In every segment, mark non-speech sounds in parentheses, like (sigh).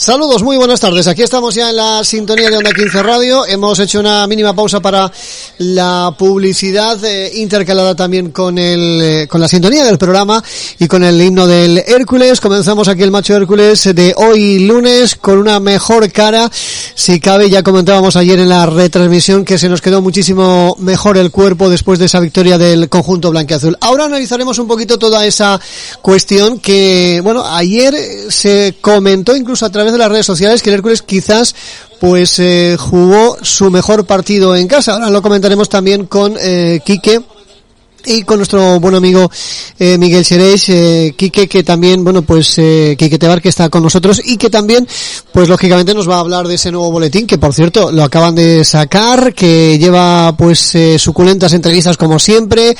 Saludos, muy buenas tardes. Aquí estamos ya en la sintonía de Onda 15 Radio. Hemos hecho una mínima pausa para la publicidad eh, intercalada también con el eh, con la sintonía del programa y con el himno del Hércules. Comenzamos aquí el macho Hércules de hoy lunes con una mejor cara. Si cabe, ya comentábamos ayer en la retransmisión que se nos quedó muchísimo mejor el cuerpo después de esa victoria del conjunto blanqueazul. Ahora analizaremos un poquito toda esa cuestión que, bueno, ayer se comentó incluso a través de las redes sociales que el Hércules quizás pues eh, jugó su mejor partido en casa. Ahora lo comentaremos también con eh, Quique y con nuestro buen amigo eh, Miguel Xerés, eh, Quique, que también, bueno, pues eh, Quique Tebar, que está con nosotros y que también, pues lógicamente nos va a hablar de ese nuevo boletín, que por cierto lo acaban de sacar, que lleva pues eh, suculentas entrevistas como siempre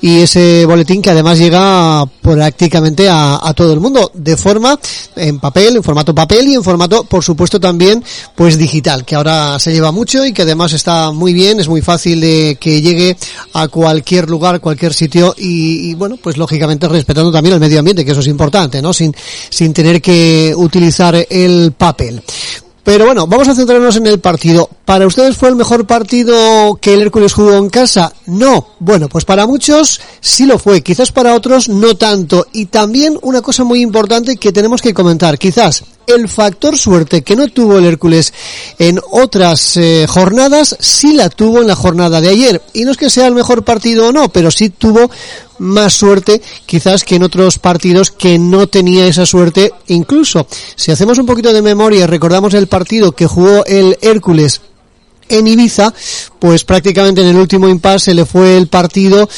y ese boletín que además llega prácticamente a, a todo el mundo, de forma en papel, en formato papel y en formato, por supuesto, también pues digital, que ahora se lleva mucho y que además está muy bien, es muy fácil de que llegue a cualquier lugar cualquier sitio y, y, bueno, pues lógicamente respetando también el medio ambiente, que eso es importante, ¿no? Sin, sin tener que utilizar el papel. Pero bueno, vamos a centrarnos en el partido. ¿Para ustedes fue el mejor partido que el Hércules jugó en casa? No. Bueno, pues para muchos sí lo fue. Quizás para otros no tanto. Y también una cosa muy importante que tenemos que comentar. Quizás el factor suerte que no tuvo el Hércules en otras eh, jornadas, sí la tuvo en la jornada de ayer. Y no es que sea el mejor partido o no, pero sí tuvo más suerte quizás que en otros partidos que no tenía esa suerte. Incluso, si hacemos un poquito de memoria recordamos el partido que jugó el Hércules en Ibiza, pues prácticamente en el último impasse se le fue el partido.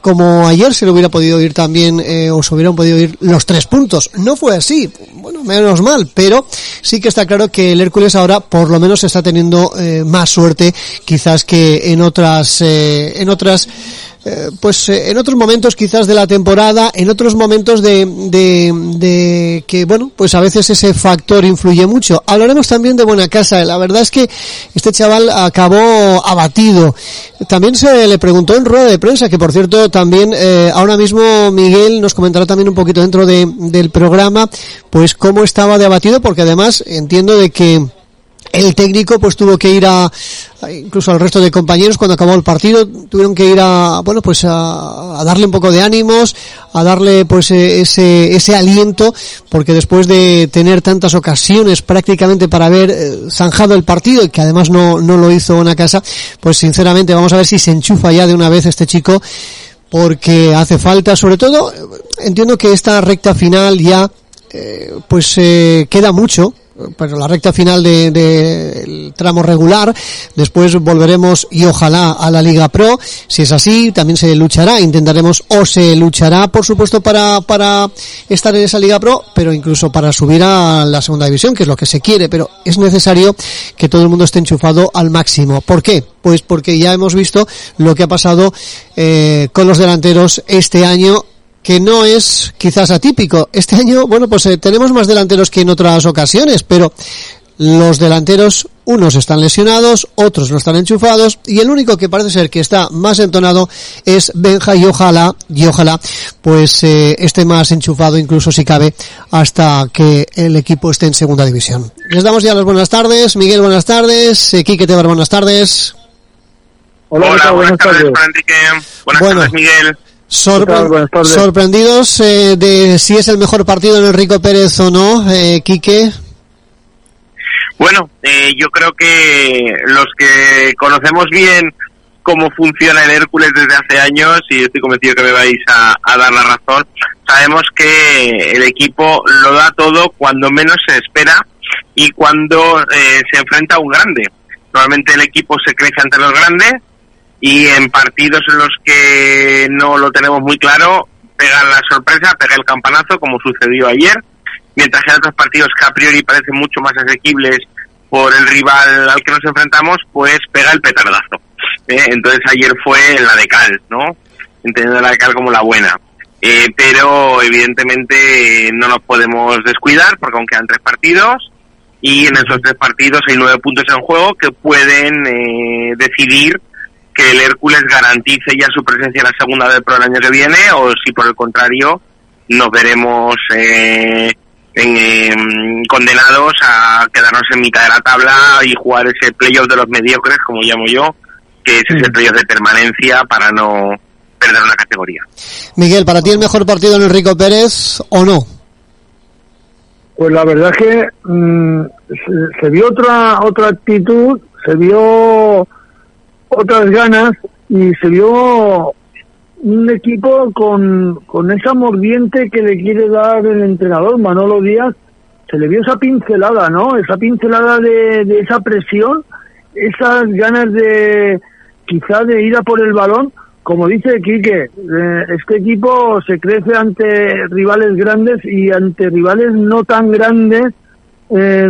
Como ayer se le hubiera podido ir también, eh, o se hubieran podido ir los tres puntos. No fue así, bueno, menos mal, pero sí que está claro que el Hércules ahora por lo menos está teniendo eh, más suerte quizás que en otras, eh, en otras eh, pues eh, en otros momentos quizás de la temporada, en otros momentos de, de, de, que, bueno, pues a veces ese factor influye mucho. Hablaremos también de Buena Casa. La verdad es que este chaval acabó abatido. También se le preguntó en rueda de prensa, que por cierto también eh, ahora mismo Miguel nos comentará también un poquito dentro de, del programa, pues cómo estaba de abatido, porque además entiendo de que el técnico pues tuvo que ir a, incluso al resto de compañeros cuando acabó el partido tuvieron que ir a bueno pues a, a, darle un poco de ánimos a darle pues e, ese ese aliento porque después de tener tantas ocasiones prácticamente para haber eh, zanjado el partido y que además no no lo hizo una casa pues sinceramente vamos a ver si se enchufa ya de una vez este chico porque hace falta sobre todo entiendo que esta recta final ya eh, pues eh, queda mucho pero la recta final del de, de tramo regular. Después volveremos y ojalá a la Liga Pro. Si es así, también se luchará, intentaremos o se luchará, por supuesto, para, para estar en esa Liga Pro, pero incluso para subir a la segunda división, que es lo que se quiere, pero es necesario que todo el mundo esté enchufado al máximo. ¿Por qué? Pues porque ya hemos visto lo que ha pasado eh, con los delanteros este año que no es quizás atípico. Este año, bueno, pues eh, tenemos más delanteros que en otras ocasiones, pero los delanteros, unos están lesionados, otros no están enchufados, y el único que parece ser que está más entonado es Benja, y ojalá, y ojalá, pues eh, esté más enchufado, incluso si cabe, hasta que el equipo esté en segunda división. Les damos ya las buenas tardes, Miguel, buenas tardes, eh, Quique Tebar, buenas tardes. Hola, Hola buenas, buenas, tardes, tardes Buenas bueno, tardes, Miguel. Sorpre sorprendidos eh, de si es el mejor partido de Enrico Pérez o no, eh, Quique. Bueno, eh, yo creo que los que conocemos bien cómo funciona el Hércules desde hace años, y estoy convencido que me vais a, a dar la razón, sabemos que el equipo lo da todo cuando menos se espera y cuando eh, se enfrenta a un grande. Normalmente el equipo se crece ante los grandes y en partidos en los que no lo tenemos muy claro, pega la sorpresa, pega el campanazo, como sucedió ayer, mientras que en otros partidos que a priori parecen mucho más asequibles por el rival al que nos enfrentamos, pues pega el petardazo. ¿eh? Entonces ayer fue la de cal, ¿no? Entendiendo la de cal como la buena. Eh, pero evidentemente no nos podemos descuidar porque aún quedan tres partidos y en esos tres partidos hay nueve puntos en juego que pueden eh, decidir que el Hércules garantice ya su presencia en la segunda del Pro el año que viene o si por el contrario nos veremos eh, em, condenados a quedarnos en mitad de la tabla y jugar ese playoff de los mediocres, como llamo yo, que es ese playoff de permanencia para no perder una categoría. Miguel, ¿para ti el mejor partido en Enrico Pérez o no? Pues la verdad es que mm, se, vio otra otra actitud, se vio otras ganas y se vio un equipo con, con esa mordiente que le quiere dar el entrenador Manolo Díaz. Se le vio esa pincelada, ¿no? Esa pincelada de, esa presión, esas ganas de quizá de ir a por el balón como dice Quique, eh, este equipo se crece ante rivales grandes y ante rivales no tan grandes eh,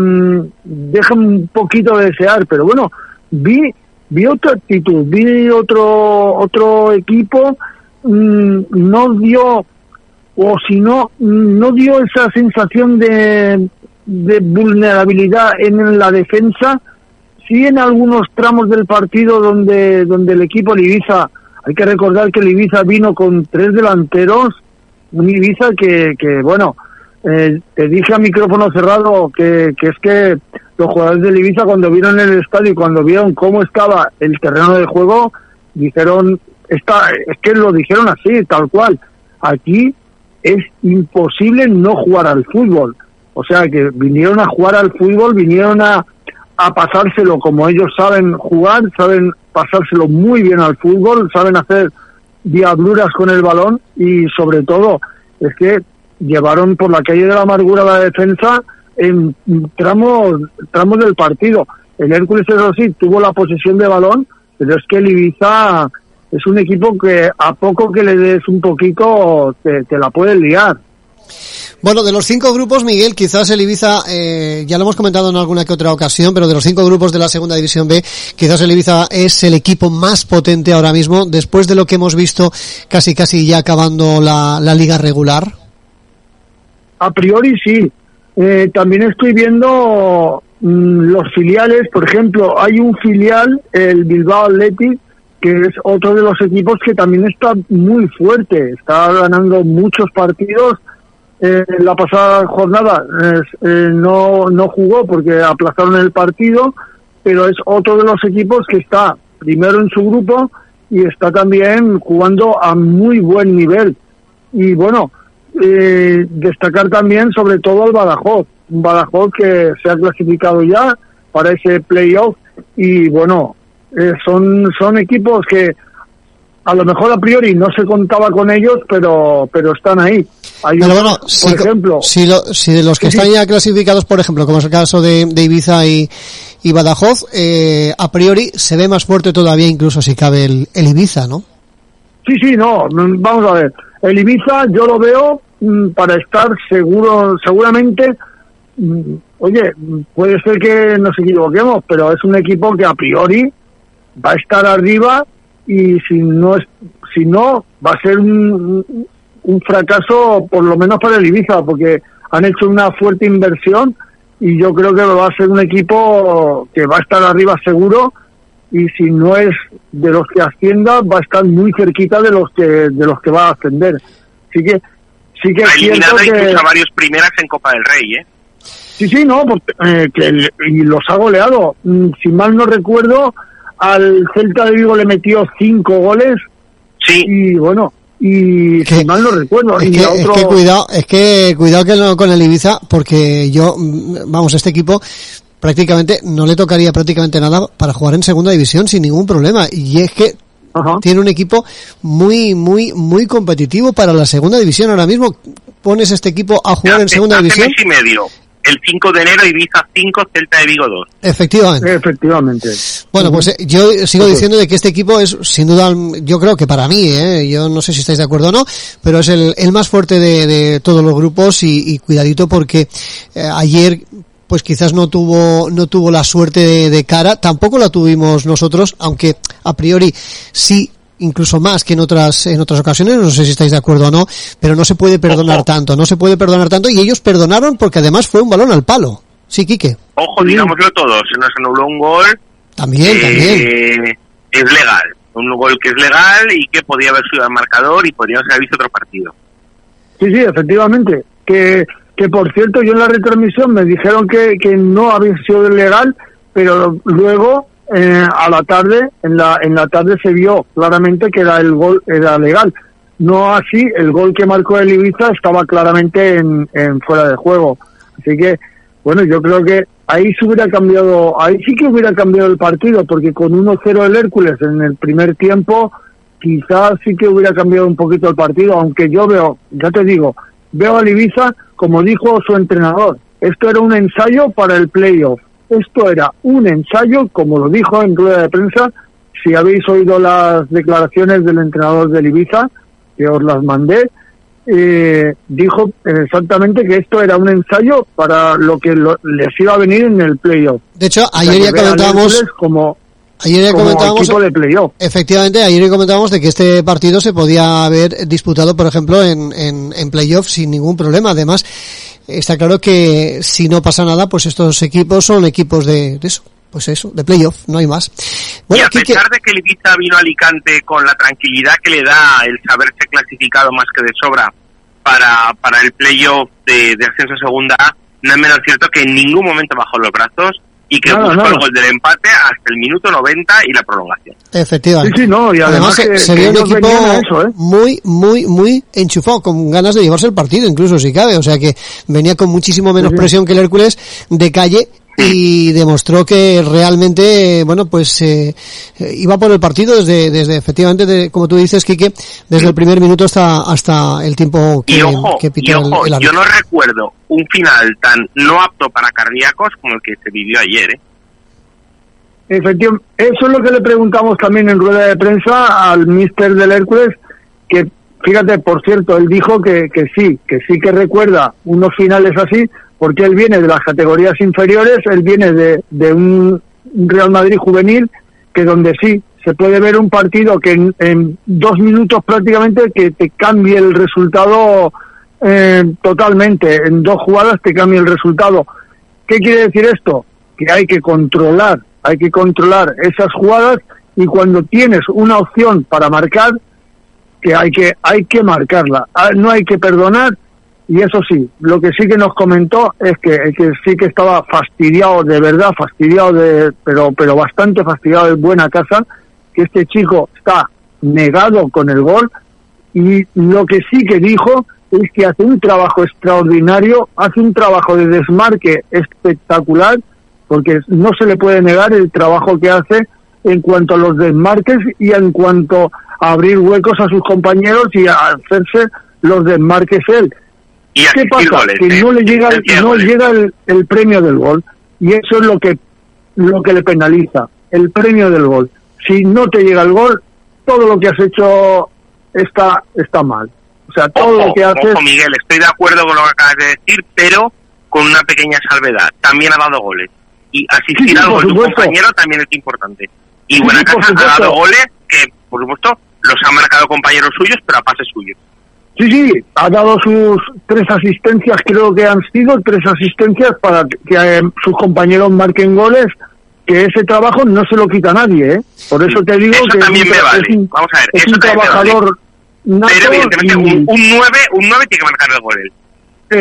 deja un poquito de desear, pero bueno, vi vi otra actitud, vi otro otro equipo mm, no dio o si no no dio esa sensación de, de vulnerabilidad en la defensa, sí en algunos tramos del partido donde donde el equipo de Ibiza hay que recordar que el Ibiza vino con tres delanteros, un Ibiza que, que bueno, eh, te dije a micrófono cerrado que, que es que los jugadores del Ibiza cuando vieron el estadio y cuando vieron cómo estaba el terreno de juego, dijeron, está, es que lo dijeron así, tal cual, aquí es imposible no jugar al fútbol. O sea que vinieron a jugar al fútbol, vinieron a, a pasárselo como ellos saben jugar, saben pasárselo muy bien al fútbol, saben hacer diabluras con el balón y sobre todo es que llevaron por la calle de la amargura la defensa en tramos, tramos del partido. El Hércules, eso sí, tuvo la posesión de balón, pero es que el Ibiza es un equipo que a poco que le des un poquito te, te la puede liar. Bueno, de los cinco grupos, Miguel, quizás el Ibiza, eh, ya lo hemos comentado en alguna que otra ocasión, pero de los cinco grupos de la segunda división B, quizás el Ibiza es el equipo más potente ahora mismo, después de lo que hemos visto casi casi ya acabando la, liga regular. A priori sí. Eh, también estoy viendo mm, los filiales, por ejemplo, hay un filial, el Bilbao Athletic, que es otro de los equipos que también está muy fuerte, está ganando muchos partidos. Eh, la pasada jornada eh, no, no jugó porque aplazaron el partido, pero es otro de los equipos que está primero en su grupo y está también jugando a muy buen nivel. Y bueno, eh, destacar también sobre todo al Badajoz, un Badajoz que se ha clasificado ya para ese playoff y bueno, eh, son, son equipos que a lo mejor a priori no se contaba con ellos, pero, pero están ahí. Hay pero bueno, por si, ejemplo, si, de los que están ya clasificados, por ejemplo, como es el caso de, Ibiza y, y Badajoz, eh, a priori se ve más fuerte todavía incluso si cabe el, Ibiza, ¿no? Sí, sí, no, vamos a ver. El Ibiza yo lo veo mm, para estar seguro, seguramente, mm, oye, puede ser que nos equivoquemos, pero es un equipo que a priori va a estar arriba y si no es, si no va a ser un, un fracaso por lo menos para el Ibiza porque han hecho una fuerte inversión y yo creo que va a ser un equipo que va a estar arriba seguro y si no es de los que ascienda va a estar muy cerquita de los que de los que va a ascender. Así que sí que ha eliminado incluso a varios primeras en Copa del Rey eh sí sí no porque, eh, que, y los ha goleado mm, si mal no recuerdo al Celta de Vigo le metió cinco goles. Sí. Y bueno, y si mal no recuerdo. Es, que, otro... es que cuidado, es que cuidado que no con el Ibiza, porque yo, mm, vamos, este equipo prácticamente no le tocaría prácticamente nada para jugar en segunda división sin ningún problema. Y es que tiene un equipo muy, muy, muy competitivo para la segunda división. Ahora mismo pones este equipo a jugar en segunda división. y medio el 5 de enero Ibiza 5, Celta de Vigo 2. Efectivamente. Efectivamente. Bueno, pues eh, yo sigo diciendo de que este equipo es, sin duda, yo creo que para mí, eh, yo no sé si estáis de acuerdo o no, pero es el, el más fuerte de, de todos los grupos y, y cuidadito porque eh, ayer pues quizás no tuvo no tuvo la suerte de, de, cara, tampoco la tuvimos nosotros, aunque a priori sí incluso más que en otras en otras ocasiones, no sé si estáis de acuerdo o no, pero no se puede perdonar tanto, no se puede perdonar tanto y ellos perdonaron porque además fue un balón al palo. Sí, Quique. Ojo, digámoslo todos, se nos anuló un gol. También, también. Es legal, un gol que es legal y que podía haber sido el marcador y podríamos haber visto otro partido. Sí, sí, efectivamente, que que por cierto yo en la retransmisión me dijeron que, que no había sido legal, pero luego eh, a la tarde, en la, en la tarde se vio claramente que era el gol era legal. No así, el gol que marcó el Ibiza estaba claramente en, en fuera de juego. Así que, bueno, yo creo que ahí se hubiera cambiado, ahí sí que hubiera cambiado el partido, porque con 1-0 el Hércules en el primer tiempo, quizás sí que hubiera cambiado un poquito el partido, aunque yo veo, ya te digo, veo al Ibiza, como dijo su entrenador, esto era un ensayo para el playoff. Esto era un ensayo, como lo dijo en rueda de prensa, si habéis oído las declaraciones del entrenador del Ibiza, que os las mandé, eh, dijo exactamente que esto era un ensayo para lo que les iba a venir en el playoff. De hecho, ayer ya comentábamos como Ayer ya comentábamos, equipo de playoff. efectivamente, ayer ya comentábamos de que este partido se podía haber disputado, por ejemplo, en, en, en playoff sin ningún problema. Además, está claro que si no pasa nada, pues estos equipos son equipos de, de eso, pues eso, de playoff, no hay más. Bueno, y a pesar de que el Ibiza vino a Alicante con la tranquilidad que le da el saberse clasificado más que de sobra para, para el playoff de, de ascenso a segunda A, no es menos cierto que en ningún momento bajó los brazos y que Nada, buscó el gol del empate hasta el minuto 90 y la prolongación. Efectivamente. Sí, sí, no, y además se, que- se vio un equipo eso, ¿eh? muy, muy, muy enchufado, con ganas de llevarse el partido, incluso si cabe. O sea que venía con muchísimo menos Sí, sí. presión que el Hércules de calle y demostró que realmente, bueno, pues eh, eh, iba por el partido desde, desde efectivamente, de- como tú dices, Quique, desde el primer minuto hasta hasta el tiempo que, Y ojo, que y pitó el- ojo, el, yo no recuerdo un final tan no apto para cardíacos como el que se vivió ayer, ¿eh? Efectivamente, eso es lo que le preguntamos también en rueda de prensa al mister del Hércules, que fíjate, por cierto, él dijo que, que sí, que sí que recuerda unos finales así, porque él viene de las categorías inferiores, él viene de, de un Real Madrid juvenil, que donde sí se puede ver un partido que en, dos minutos prácticamente que te cambie el resultado eh, totalmente, en dos jugadas te cambia el resultado. ¿Qué quiere decir esto? Que hay que controlar, hay que controlar esas jugadas y cuando tienes una opción para marcar, que hay que hay que marcarla, Ah, no hay que perdonar y eso sí, lo que sí que nos comentó es que, que sí que estaba fastidiado, de verdad fastidiado, de, pero pero bastante fastidiado de buena casa, que este chico está negado con el gol y lo que sí que dijo es que hace un trabajo extraordinario, hace un trabajo de desmarque espectacular, porque no se le puede negar el trabajo que hace en cuanto a los desmarques y en cuanto a abrir huecos a sus compañeros y hacerse los desmarques él. Y ¿Qué pasa? goles, que no le llega, el- no goles. llega el, el premio del gol y eso es lo que lo que le penaliza, el premio del gol. Si no te llega el gol, todo lo que has hecho está está mal. O sea, todo Ojo, lo que haces ojo, Miguel, estoy de acuerdo con lo que acabas de decir, pero con una pequeña salvedad. También ha dado goles. Y asistir Sí, sí, al gol de un supuesto. compañero también es importante. Y Sí, Buena sí, por Casa ha dado goles que, por supuesto, los han marcado compañeros suyos, pero a pase suyo. Sí, sí, ha dado sus tres asistencias, creo que han sido tres asistencias para que, eh, sus compañeros marquen goles, que ese trabajo no se lo quita nadie, ¿eh? Por eso te digo Eso que también es un, me vale. es un- Vamos a ver, es eso un también me vale. trabajador nato Pero evidentemente y- un, un 9, un 9 tiene que marcar el gol él.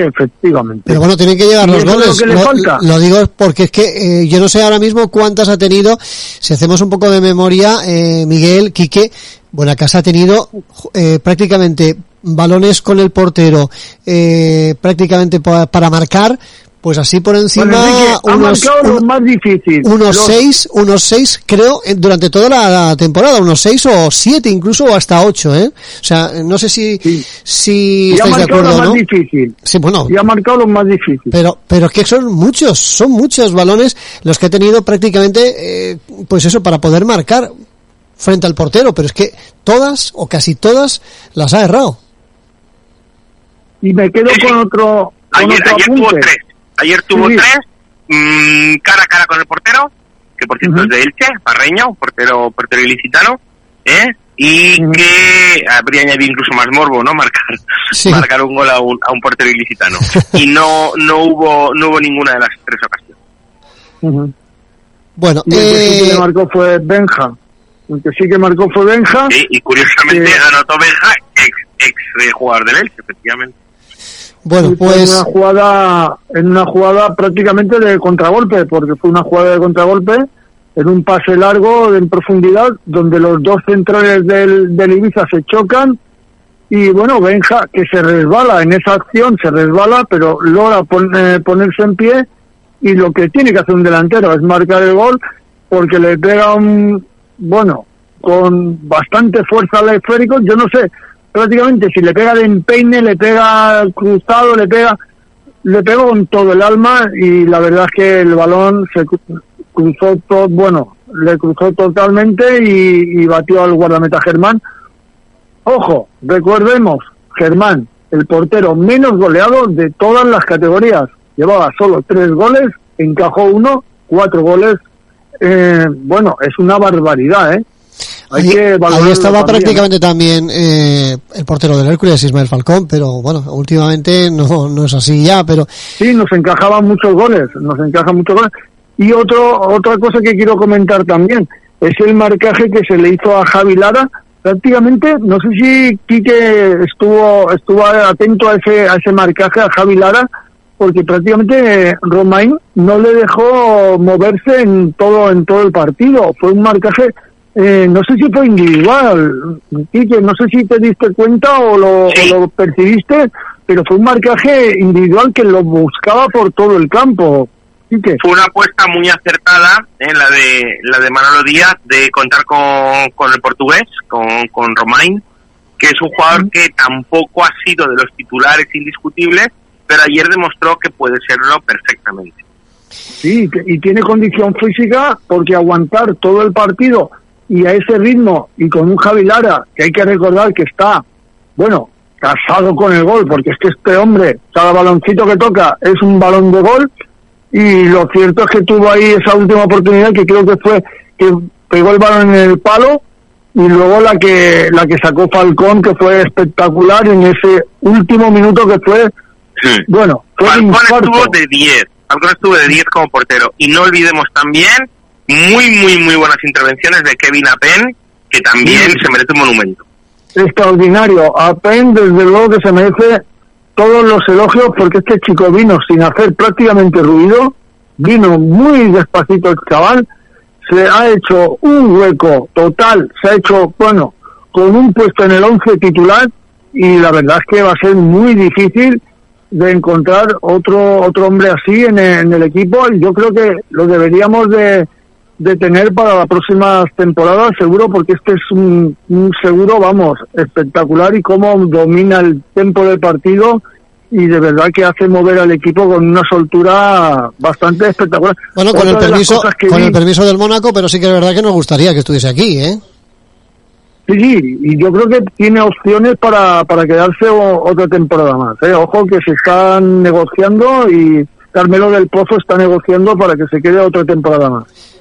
efectivamente. Pero bueno, tienen que llegar los lo goles. que le falta. lo digo porque es que eh, yo no sé ahora mismo cuántas ha tenido. Si hacemos un poco de memoria, eh, Miguel, Quique, Buenacasa ha tenido eh, prácticamente balones con el portero, eh, prácticamente pa- para marcar, pues así por encima Bueno, Enrique, ha unos, un- más difícil. unos Los- seis, unos seis, creo, durante toda la, temporada, unos seis o siete, incluso o hasta ocho, ¿eh? O sea, no sé si, Sí. si Y ha de marcado lo acuerdo, más difícil. Sí, bueno, Y ha marcado lo más difícil. pero, pero es que son muchos, son muchos balones los que ha tenido prácticamente, eh, pues eso, para poder marcar frente al portero, pero es que todas o casi todas las ha errado. Y me quedo Sí, sí. con otro, con Ayer, otro ayer tuvo tres. Ayer tuvo Sí. tres, mm, cara a cara con el portero, que por cierto es de Elche, Parreño, portero, portero ilicitano, ¿eh? Y que habría añadido incluso más morbo, ¿no? (laughs) Marcar, Sí. marcar un gol a un, a un portero ilicitano. y no, no hubo, no hubo ninguna de las tres ocasiones. Bueno, Y el que sí que eh, marcó fue Benja. El que sí que marcó fue Benja. Sí, y curiosamente anotó Benja, ex, ex jugador del Elche, efectivamente. Bueno, pues en una jugada en una jugada prácticamente de contragolpe, porque fue una jugada de contragolpe en un pase largo en profundidad donde los dos centrales del, del Ibiza se chocan y bueno, Benja que se resbala en esa acción, se resbala, pero logra ponerse en pie y lo que tiene que hacer un delantero es marcar el gol porque le pega un, bueno, con bastante fuerza al esférico, yo no sé, prácticamente si le pega de empeine, le pega cruzado, le pega, le pegó con todo el alma y la verdad es que el balón se cruzó todo, bueno, le cruzó totalmente y, batió al guardameta Germán. Ojo, recordemos, Germán, el portero menos goleado de todas las categorías. Llevaba solo tres goles, encajó uno, cuatro goles. Eh, bueno, es una barbaridad, ¿eh? Ahí, estaba prácticamente también eh, el portero del Hércules, Ismael Falcón, pero bueno, últimamente no, no es así ya, pero... Sí, nos encajaban muchos goles, nos encajan muchos goles. Y otro, otra cosa que quiero comentar también es el marcaje que se le hizo a Javi Lara. Prácticamente, no sé si Quique estuvo, estuvo atento a ese, a ese marcaje a Javi Lara, porque prácticamente eh, Romain no le dejó moverse en todo, en todo el partido. Fue un marcaje eh, no sé si fue individual, Quique, no sé si te diste cuenta o lo, lo, percibiste, pero fue un marcaje individual que lo buscaba por todo el campo. Fue una apuesta muy acertada en la de la de Manolo Díaz de contar con, con el portugués, con, con Romain, que es un jugador que tampoco ha sido de los titulares indiscutibles, pero ayer demostró que puede serlo perfectamente. Sí, y tiene condición física porque aguantar todo el partido y a ese ritmo y con un Javi Lara, que hay que recordar que está, bueno, casado con el gol, porque es que este hombre, cada baloncito que toca es un balón de gol, y lo cierto es que tuvo ahí esa última oportunidad que creo que fue que pegó el balón en el palo y luego la que la que sacó Falcón que fue espectacular en ese último minuto que fue bueno fue Falcón estuvo de 10 Falcón estuvo de 10 como portero. Y no olvidemos también muy, muy, muy buenas intervenciones de Kevin Apen, que también se merece un monumento. Extraordinario. Apen, desde luego que se merece todos los elogios porque este chico vino sin hacer prácticamente ruido, vino muy despacito el chaval, se ha hecho un hueco total, se ha hecho, bueno, con un puesto en el 11 titular y la verdad es que va a ser muy difícil de encontrar otro otro hombre así en en el equipo y yo creo que lo deberíamos de, de tener para las próximas temporadas, seguro, porque este es un, seguro, vamos, espectacular y cómo domina el tempo del partido y de verdad que hace mover al equipo con una soltura bastante espectacular. Bueno, con el permiso, con el permiso del Mónaco, pero sí que es verdad que nos gustaría que estuviese aquí, ¿eh? Sí, sí, y yo creo que tiene opciones para, para quedarse otra temporada más. ¿eh? Ojo que se están negociando y Carmelo del Pozo está negociando para que se quede otra temporada más.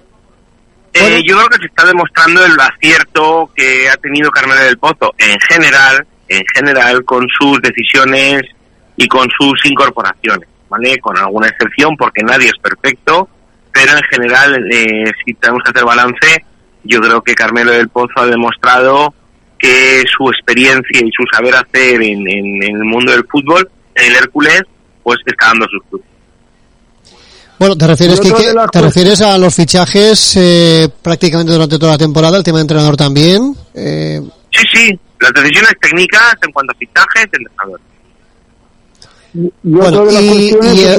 Eh, yo creo que se está demostrando el acierto que ha tenido Carmelo del Pozo en general, en general con sus decisiones y con sus incorporaciones, ¿vale? Con alguna excepción porque nadie es perfecto, pero en general, eh, si tenemos que hacer balance, yo creo que Carmelo del Pozo ha demostrado que su experiencia y su saber hacer en, en el mundo del fútbol, en el Hércules, pues está dando sus frutos. Bueno, te refieres, que, te refieres a los fichajes eh, prácticamente durante toda la temporada, el tema de entrenador también. Eh... Sí, sí, las decisiones técnicas en cuanto a fichajes, entrenador. Bueno, y,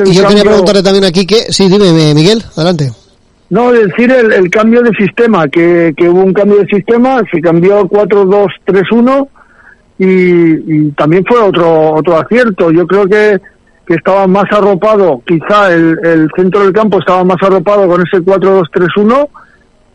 y, yo quería preguntarle también aquí que, sí, dime, Miguel, adelante. No, decir el, el cambio de sistema, que, que, hubo un cambio de sistema, se cambió 4-2-3-1 y, y también fue otro otro acierto. Yo creo que que estaba más arropado, quizá el, el centro del campo estaba más arropado con ese 4-2-3-1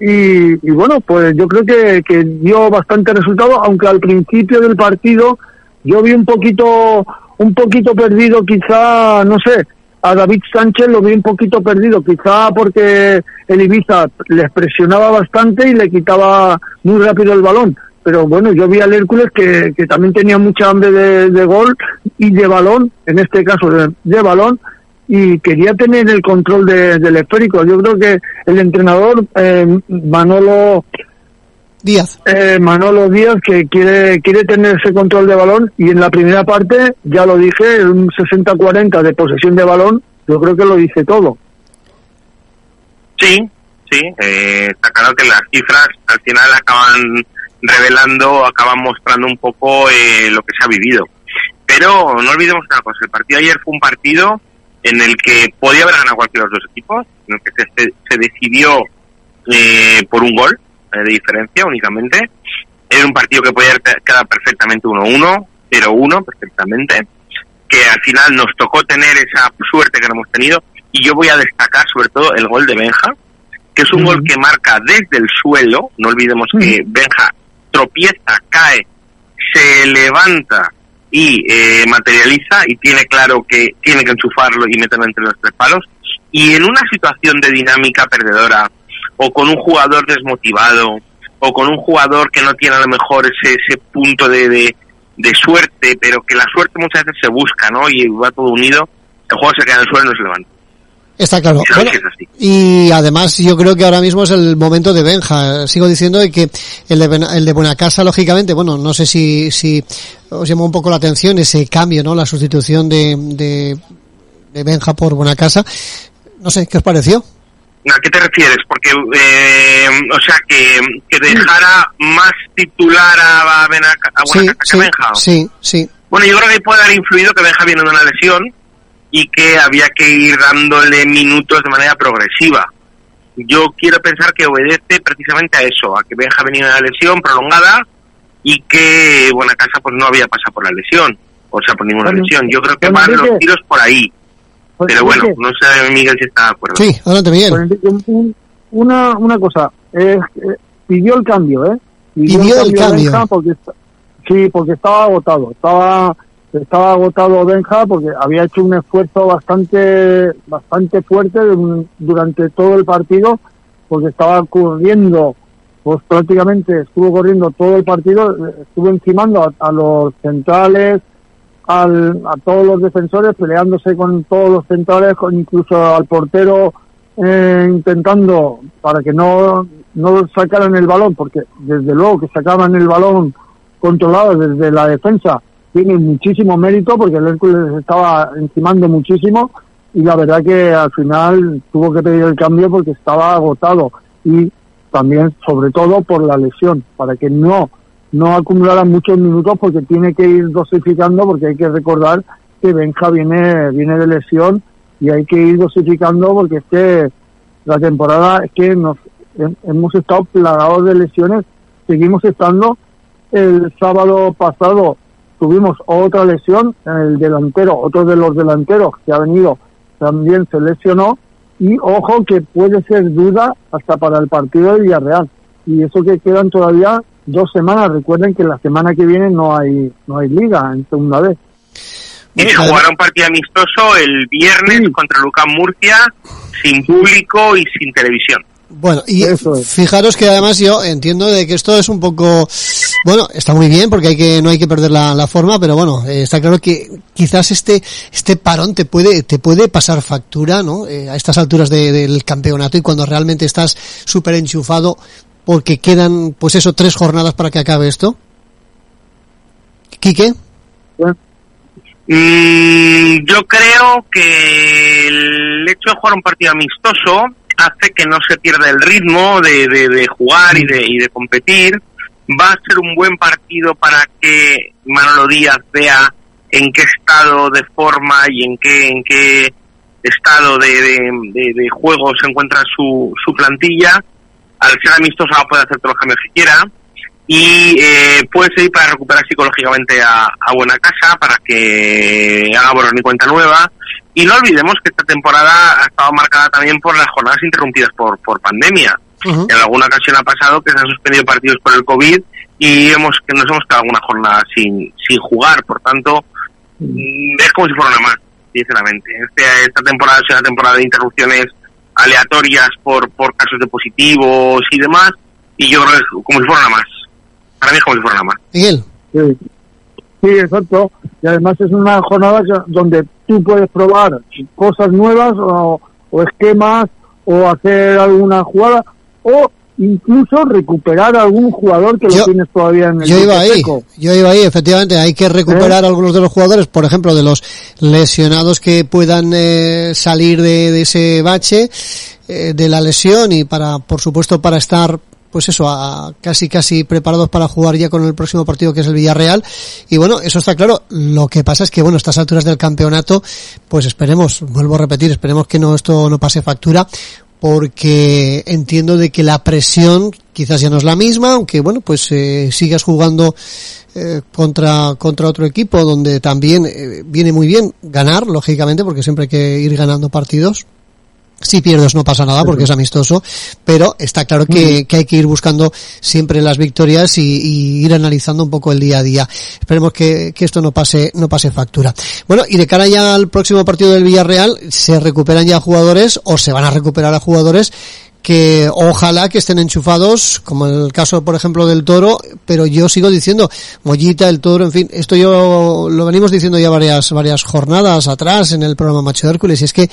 y, y, bueno, pues yo creo que, que dio bastante resultado, aunque al principio del partido yo vi un poquito, un poquito perdido quizá, no sé, a David Sánchez lo vi un poquito perdido, quizá porque el Ibiza les presionaba bastante y le quitaba muy rápido el balón pero bueno, yo vi al Hércules que, que también tenía mucha hambre de, gol y de balón, en este caso de, balón, y quería tener el control del esférico. Yo creo que el entrenador eh, Manolo Díaz. Eh, Manolo Díaz que quiere quiere tener ese control de balón y en la primera parte, ya lo dije, un 60-40 de posesión de balón, yo creo que lo dice todo. Sí, sí, eh, está claro que las cifras al final acaban revelando, acaban mostrando un poco eh, lo que se ha vivido. Pero no olvidemos una cosa, el partido de ayer fue un partido en el que podía haber ganado cualquiera de los dos equipos, en el que se, se decidió eh, por un gol eh, de diferencia únicamente. Era un partido que podía quedar perfectamente 1-1, 0-1 perfectamente, que al final nos tocó tener esa suerte que no hemos tenido y yo voy a destacar sobre todo el gol de Benja, que es un gol que marca desde el suelo, no olvidemos que Benja tropieza, cae, se levanta y eh, materializa y tiene claro que tiene que enchufarlo y meterlo entre los tres palos. Y en una situación de dinámica perdedora, o con un jugador desmotivado, o con un jugador que no tiene a lo mejor ese, ese punto de, de, de suerte, pero que la suerte muchas veces se busca, ¿no? Y va todo unido, el juego se queda en el suelo y no se levanta. Está claro. Bueno, y además yo creo que ahora mismo es el momento de Benja. Sigo diciendo que el de, el de Buenacasa, lógicamente, bueno, no sé si, si os llamó un poco la atención ese cambio, ¿no? La sustitución de, de, de Benja por Buenacasa. No sé, ¿qué os pareció? ¿A qué te refieres? Porque, eh, o sea, que, que dejara más titular a, Benaca, a Buenacasa sí, que Benja. Sí, sí. Bueno, yo creo que puede haber influido que Benja viene de una lesión y que había que ir dándole minutos de manera progresiva. Yo quiero pensar que obedece precisamente a eso, a que Benja venía de una lesión prolongada y que Buenacasa pues no había pasado por la lesión, o sea, por ninguna bueno, lesión. Yo creo que van los tiros por ahí. Pero bueno, no sé Miguel si está de acuerdo. Sí, adelante Miguel. Una, una cosa, eh, pidió el cambio, ¿eh? Pidió, el cambio. cambio. Porque, sí, porque estaba agotado, estaba estaba agotado Benja porque había hecho un esfuerzo bastante bastante fuerte durante todo el partido porque estaba corriendo pues prácticamente estuvo corriendo todo el partido estuvo encimando a, los centrales al, a todos los defensores peleándose con todos los centrales con incluso al portero eh, intentando para que no no sacaran el balón porque desde luego que sacaban el balón controlado desde la defensa tiene muchísimo mérito porque el Hércules estaba encimando muchísimo y la verdad que al final tuvo que pedir el cambio porque estaba agotado y también sobre todo por la lesión para que no no acumulara muchos minutos porque tiene que ir dosificando porque hay que recordar que Benja viene viene de lesión y hay que ir dosificando porque es que la temporada es que nos hemos estado plagados de lesiones. Seguimos estando. El sábado pasado tuvimos otra lesión en el delantero, otro de los delanteros que ha venido también se lesionó y ojo que puede ser duda hasta para el partido de Villarreal. Y eso que quedan todavía dos semanas recuerden que la semana que viene no hay no hay liga en segunda vez. Y se jugará un partido amistoso el viernes sí. contra Lucas Murcia sin público y sin televisión bueno, y es. fijaros que además yo entiendo de que esto es un poco, bueno, está muy bien porque hay que, no hay que perder la, la forma, pero bueno, eh, está claro que quizás este, este parón te puede, te puede pasar factura, ¿no? Eh, a estas alturas de, del campeonato y cuando realmente estás súper enchufado porque quedan, pues eso, tres jornadas para que acabe esto. ¿Quique? Mm, yo creo que el hecho de jugar un partido amistoso hace que no se pierda el ritmo de, de, jugar y de, y de competir. Va a ser un buen partido para que Manolo Díaz vea en qué estado de forma y en qué, en qué estado de, juego se encuentra su, su plantilla. Al ser amistoso va a poder hacer los cambios que quiera y eh, puede servir para recuperar psicológicamente a, a Buena Casa para que haga borrón y cuenta nueva y no olvidemos que esta temporada ha estado marcada también por las jornadas interrumpidas por, por pandemia. Uh -huh. En alguna ocasión ha pasado que se han suspendido partidos por el COVID y hemos que nos hemos quedado alguna jornada sin, sin jugar. Por tanto, -huh. es como si fuera una más, sinceramente. Este, esta temporada sido una temporada de interrupciones aleatorias por, por casos de positivos y demás. Y yo creo que es como si fuera una más. Para mí es como si fuera una más. Miguel. Sí. Sí, exacto. Y además es una jornada donde tú puedes probar cosas nuevas o, o esquemas o hacer alguna jugada o incluso recuperar algún jugador que lo tienes todavía en el yo iba ahí yo iba ahí efectivamente hay que recuperar ¿Eh? algunos de los jugadores por ejemplo de los lesionados que puedan eh, salir de, ese bache eh, de la lesión y para por supuesto para estar pues eso, a, casi casi preparados para jugar ya con el próximo partido que es el Villarreal. Y bueno, eso está claro. Lo que pasa es que bueno, a estas alturas del campeonato, pues esperemos, vuelvo a repetir, esperemos que no esto no pase factura, porque entiendo de que la presión quizás ya no es la misma, aunque bueno, pues eh, sigas jugando eh, contra contra otro equipo donde también eh, viene muy bien ganar, lógicamente, porque siempre hay que ir ganando partidos si pierdes no pasa nada porque es amistoso, pero está claro que, hay que ir buscando siempre las victorias y, ir analizando un poco el día a día. Esperemos que, que, esto no pase, no pase factura. Bueno, y de cara ya al próximo partido del Villarreal, ¿se recuperan ya jugadores o se van a recuperar a jugadores que ojalá que estén enchufados, como el caso, por ejemplo, del toro, pero yo sigo diciendo, Mollita, el toro, en fin, esto yo lo venimos diciendo ya varias, varias jornadas atrás en el programa Macho de Hércules, y es que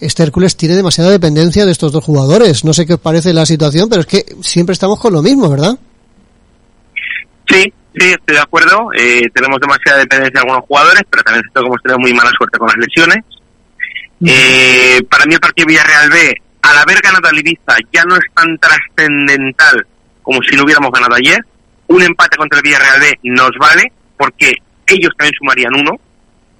este Hércules tiene demasiada dependencia de estos dos jugadores. No sé qué os parece la situación, pero es que siempre estamos con lo mismo, ¿verdad? Sí, sí, estoy de acuerdo. Eh, tenemos demasiada dependencia de algunos jugadores, pero también es que hemos tenido muy mala suerte con las lesiones. Eh, para mí el partido Villarreal B al haber ganado a Ibiza ya no es tan trascendental como si no hubiéramos ganado ayer. Un empate contra el Villarreal B nos vale porque ellos también sumarían uno.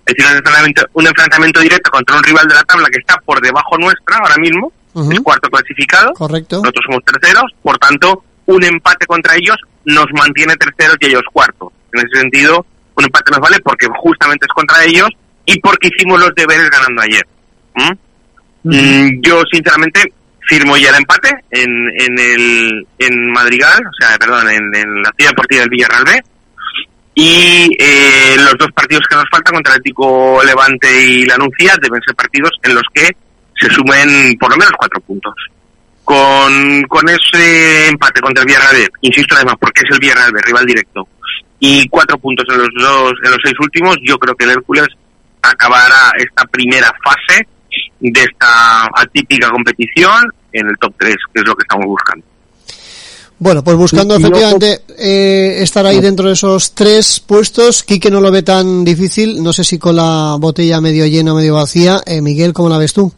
Es decir, un enfrentamiento, un enfrentamiento directo contra un rival de la tabla que está por debajo nuestra ahora mismo, el cuarto clasificado. Correcto. Nosotros somos terceros, por tanto, un empate contra ellos nos mantiene terceros y ellos cuartos. En ese sentido, un empate nos vale porque justamente es contra ellos y porque hicimos los deberes ganando ayer. Mm, yo, sinceramente, firmo ya el empate en, en, el, en Madrigal, o sea, perdón, en, la ciudad deportiva del Villarreal B. Y eh, los dos partidos que nos faltan contra el Atlético Levante y la Nuncia deben ser partidos en los que se sumen por lo menos cuatro puntos. Con, con ese empate contra el Villarreal insisto además, porque es el Villarreal rival directo, y cuatro puntos en los dos, en los seis últimos, yo creo que el Hércules acabará esta primera fase de esta atípica competición en el top 3, que es lo que estamos buscando. Bueno, pues buscando efectivamente eh, estar ahí dentro de esos tres puestos, Quique no lo ve tan difícil, no sé si con la botella medio llena o medio vacía. Eh, Miguel, ¿cómo la ves tú?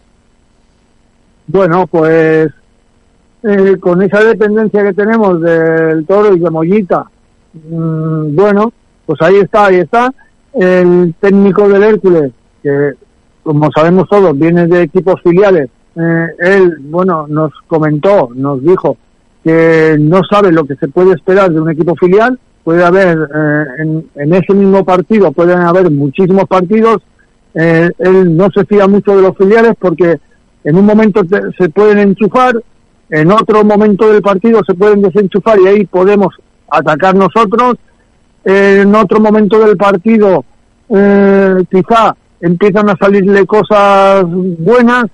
Bueno, pues eh, con esa dependencia que tenemos del toro y de Mollita, mm, bueno, pues ahí está, ahí está. El técnico del Hércules, que como sabemos todos, viene de equipos filiales. Eh, él, bueno, nos comentó, nos dijo que no sabe lo que se puede esperar de un equipo filial. Puede haber, eh, en, ese mismo partido, pueden haber muchísimos partidos. Eh, él no se fía mucho de los filiales porque en un momento se pueden enchufar, en otro momento del partido se pueden desenchufar y ahí podemos atacar nosotros. en otro momento del partido, quizá empiezan a salirle cosas buenas.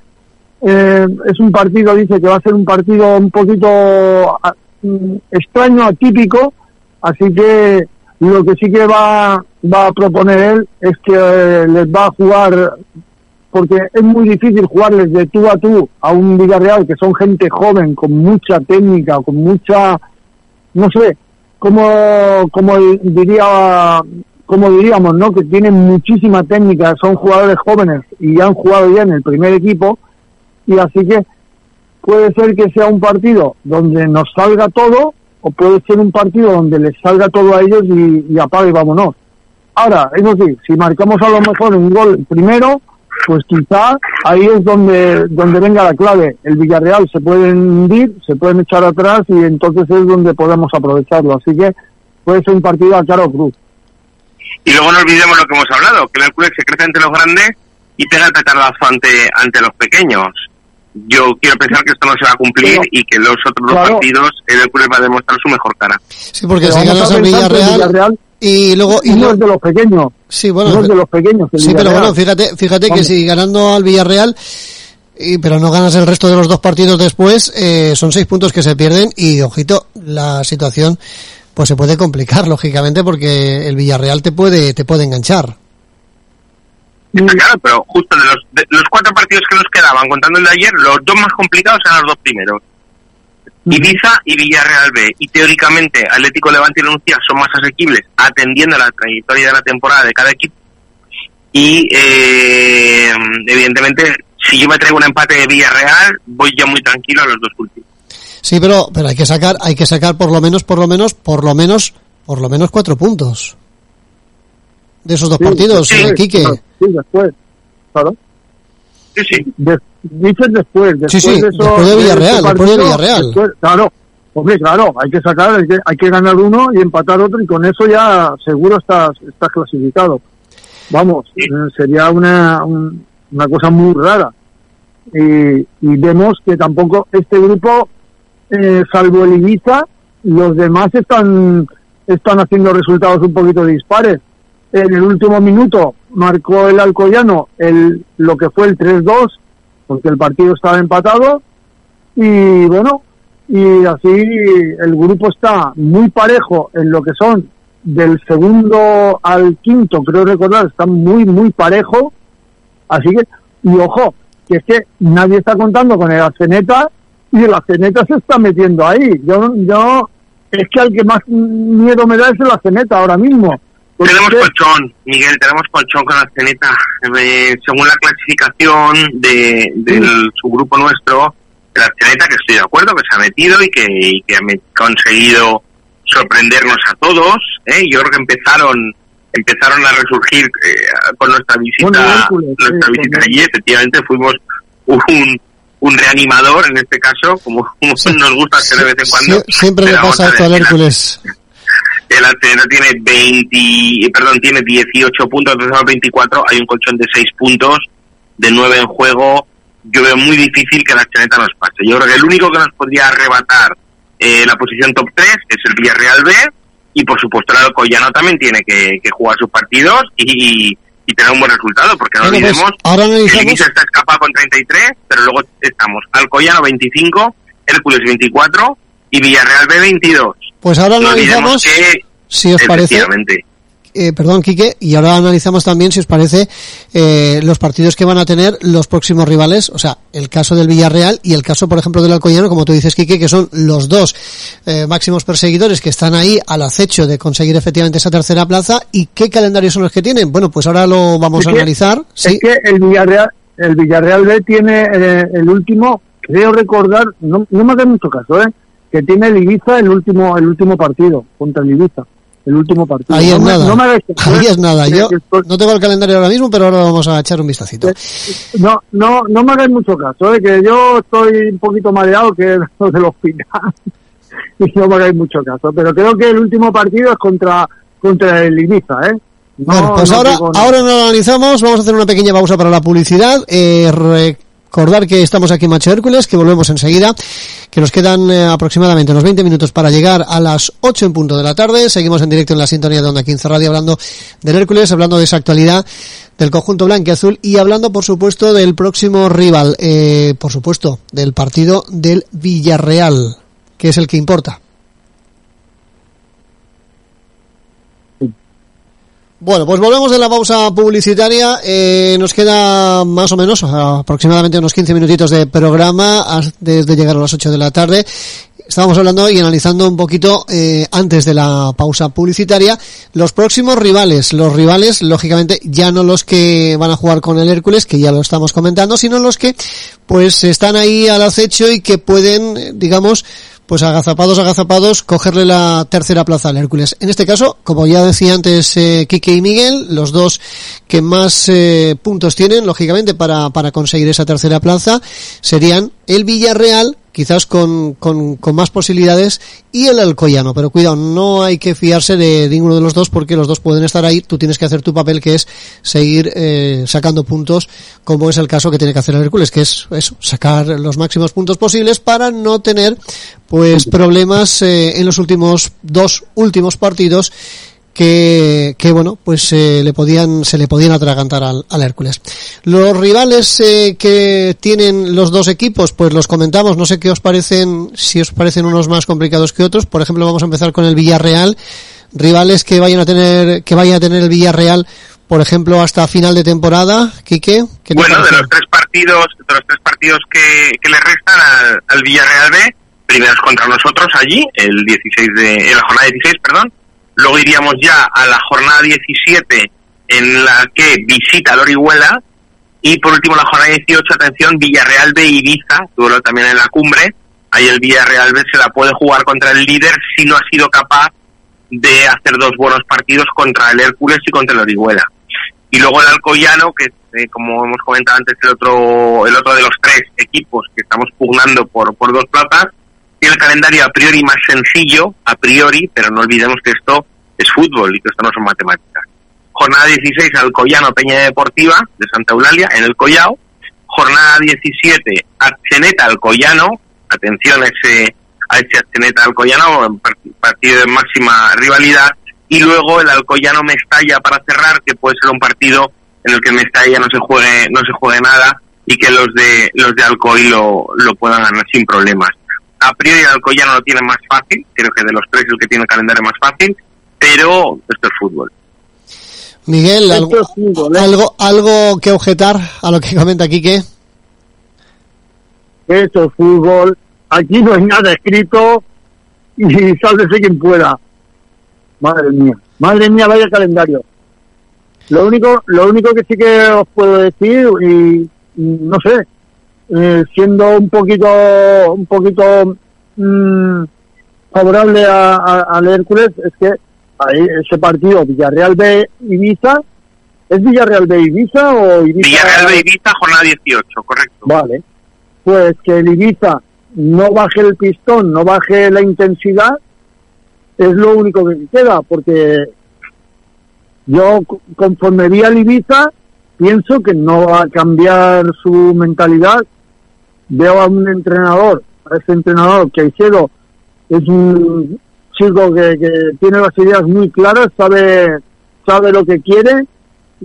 Eh, es un partido, dice que va a ser un partido un poquito ah, mm, extraño, atípico, así que lo que sí que va, va a proponer él es que eh, les va a jugar, porque es muy difícil jugarles de tú a tú a un Villarreal, que son gente joven, con mucha técnica, con mucha, no sé, como, como diría como diríamos, ¿no? Que tienen muchísima técnica, son jugadores jóvenes y han jugado ya en el primer equipo y así que puede ser que sea un partido donde nos salga todo o puede ser un partido donde les salga todo a ellos y, y apague y vámonos. Ahora, eso sí, si marcamos a lo mejor un gol primero, pues quizá ahí es donde, donde venga la clave. El Villarreal se pueden hundir, se pueden echar atrás y entonces es donde podemos aprovecharlo. Así que puede ser un partido a caro cruz. Y luego no olvidemos lo que hemos hablado, que el Hércules se crece ante los grandes y pega el petardazo ante, ante los pequeños. Yo quiero pensar que esto no se va a cumplir y que los otros dos partidos el Hércules va a demostrar su mejor cara. Sí, porque si ganas al Villarreal, y luego y no es de los pequeños. Sí, bueno, no es de los pequeños. Sí, pero bueno, fíjate, fíjate que si ganando al Villarreal y, pero no ganas el resto de los dos partidos después, eh, son seis puntos que se pierden y ojito, la situación pues se puede complicar, (laughs) lógicamente, porque el Villarreal te puede, te puede enganchar. Está claro, pero justo de los, los cuatro partidos que nos quedaban, contando el de ayer, los dos más complicados eran los dos primeros. Ibiza y Villarreal B. Y teóricamente Atlético Levante y Nucía son más asequibles atendiendo a la trayectoria de la temporada de cada equipo. Y eh, evidentemente, si yo me traigo un empate de Villarreal, voy ya muy tranquilo a los dos últimos. Sí, pero, pero hay que sacar, hay que sacar por lo menos, por lo menos, por lo menos, por lo menos cuatro puntos de esos dos partidos, sí, Quique. Sí, después, claro. Sí, sí. De, dices después, después sí, sí, de eso, después de Villarreal, después de partido, Villarreal. después- claro, hombre, claro, hay que sacar, hay que, hay que ganar uno y empatar otro y con eso ya seguro estás, estás clasificado. Vamos, eh, sería una, un- una cosa muy rara. Y, y vemos que tampoco este grupo, eh, salvo el Ibiza, los demás están, están haciendo resultados un poquito dispares. En el último minuto marcó el Alcoyano el, lo que fue el 3-2, porque el partido estaba empatado. Y bueno, y así el grupo está muy parejo en lo que son del segundo al quinto, creo recordar, está muy, muy parejo. Así que, y ojo, que es que nadie está contando con el Aceneta y el Aceneta se está metiendo ahí. Yo, yo, es que al que más miedo me da es el Aceneta ahora mismo. Porque Tenemos colchón, Miguel, tenemos colchón con la ceneta. Eh, según la clasificación de, del subgrupo nuestro, la ceneta, que estoy de acuerdo, que se ha metido y que, y que ha conseguido sorprendernos a todos. ¿eh? Yo creo que empezaron empezaron a resurgir eh, con nuestra visita, Bueno, Hércules, nuestra sí, visita allí. Efectivamente, fuimos un, un reanimador en este caso, como, como Sí. nos gusta hacer de vez en cuando. Sie- siempre le pasa esto al Hércules. el Ateneo tiene 20, perdón, tiene 18 puntos, empezamos 24, hay un colchón de 6 puntos, de 9 en juego. Yo veo muy difícil que la Chaneta nos pase. Yo creo que el único que nos podría arrebatar eh, la posición top 3 es el Villarreal B y por supuesto el Alcoyano también tiene que, que jugar sus partidos y, y tener un buen resultado, porque no Bueno, pues, olvidemos ahora que el analizamos, Ibiza está escapado con 33, pero luego estamos Alcoyano 25, Hércules 24 y Villarreal B 22. pues ahora No analizamos, que si os parece. Eh, perdón, Quique, y ahora analizamos también, si os parece, eh, los partidos que van a tener los próximos rivales, o sea, el caso del Villarreal y el caso, por ejemplo, del Alcoyano, como tú dices, Quique, que son los dos eh, máximos perseguidores que están ahí al acecho de conseguir efectivamente esa tercera plaza. ¿Y qué calendarios son los que tienen? Bueno, pues ahora lo vamos Es a que- analizar. Sí, Es que el Villarreal, el Villarreal B tiene eh, el último, creo recordar, no, no me hagas mucho caso, ¿eh? que tiene el Ibiza el último el último partido contra el Ibiza, el último partido. ahí no es me- nada. no me hagáis caso, (laughs) ahí ¿eh? es nada. Yo no tengo el calendario ahora mismo, pero ahora vamos a echar un vistacito. no, no, no me hagáis mucho caso, ¿eh? que yo estoy un poquito mareado que (laughs) los del hospital (laughs) y no me hagáis mucho caso, pero creo que el último partido es contra contra el Ibiza, ¿eh? No- Bueno, pues no ahora, ahora no lo analizamos, vamos a hacer una pequeña pausa para la publicidad. Eh, recordar que estamos aquí en Macho Hércules, que volvemos enseguida, que nos quedan eh, aproximadamente unos 20 minutos para llegar a las 8 en punto de la tarde. Seguimos en directo en la sintonía de Onda 15 Radio hablando del Hércules, hablando de esa actualidad del conjunto blanco y azul y hablando, por supuesto, del próximo rival, eh, por supuesto, del partido del Villarreal, que es el que importa. Bueno, pues volvemos de la pausa publicitaria. Eh, nos queda más o menos aproximadamente unos 15 minutitos de programa antes de llegar a las 8 de la tarde. Estábamos hablando y analizando un poquito eh, antes de la pausa publicitaria los próximos rivales. Los rivales, lógicamente, ya no los que van a jugar con el Hércules, que ya lo estamos comentando, sino los que pues están ahí al acecho y que pueden, eh, digamos, pues agazapados, agazapados, cogerle la tercera plaza al Hércules. En este caso, como ya decía antes eh, y Miguel, los dos que más eh, puntos tienen, lógicamente, para, para conseguir esa tercera plaza, serían el Villarreal, quizás con, con, con más posibilidades, y el Alcoyano. Pero cuidado, no hay que fiarse de ninguno de los dos porque los dos pueden estar ahí. Tú tienes que hacer tu papel, que es seguir eh, sacando puntos, como es el caso que tiene que hacer el Hércules, que es eso, sacar los máximos puntos posibles para no tener pues problemas eh, en los últimos dos últimos partidos que, que bueno, pues eh, le podían, se le podían atragantar al, al Hércules. Los rivales eh, que tienen los dos equipos, pues los comentamos, no sé qué os parecen, si os parecen unos más complicados que otros. Por ejemplo, vamos a empezar con el Villarreal. Rivales que vayan a tener, que vaya a tener el Villarreal, por ejemplo, hasta final de temporada, Quique. ¿qué Bueno, de los tres partidos, de los tres partidos que, que le restan al, al Villarreal B, primeros contra nosotros allí, el 16 de, en la jornada 16, perdón. Luego iríamos ya a la jornada 17 en la que visita al Orihuela y por último la jornada 18, atención, Villarreal de Ibiza, duelo también en la cumbre. Ahí el Villarreal B se la puede jugar contra el líder si no ha sido capaz de hacer dos buenos partidos contra el Hércules y contra el Orihuela. Y luego el Alcoyano, que eh, como hemos comentado antes, el otro, el otro de los tres equipos que estamos pugnando por, por dos platas, tiene el calendario a priori más sencillo, a priori, pero no olvidemos que esto es fútbol y que esto no son matemáticas. Jornada 16, Alcoyano Peña Deportiva de Santa Eulalia, en el Collao. Jornada 17, Acheneta Alcoyano, atención a ese, a ese Acheneta Alcoyano, partido de máxima rivalidad. Y luego el Alcoyano Mestalla para cerrar, que puede ser un partido en el que Mestalla no se juegue, no se juegue nada y que los de, los de Alcoy lo, lo puedan ganar sin problemas a priori el Alcoyano lo tiene más fácil, creo que de los tres el que tiene el calendario más fácil, pero esto es fútbol. Miguel, algo, ¿eh? algo, algo que objetar a lo que comenta Quique. Esto es fútbol, aquí no hay nada escrito y sálvese quien pueda. Madre mía, madre mía, vaya calendario. Lo único, lo único que sí que os puedo decir y no sé, eh, siendo un poquito un poquito mm, favorable al Hércules es que ahí ese partido Villarreal B Ibiza es Villarreal B Ibiza o Ibiza Villarreal B Ibiza jornada 18 correcto. Vale. Pues que el Ibiza no baje el pistón no baje la intensidad es lo único que queda porque yo conforme vi al Ibiza pienso que no va a cambiar su mentalidad veo a un entrenador, a ese entrenador que Caicedo es un chico que, tiene las ideas muy claras, sabe, sabe lo que quiere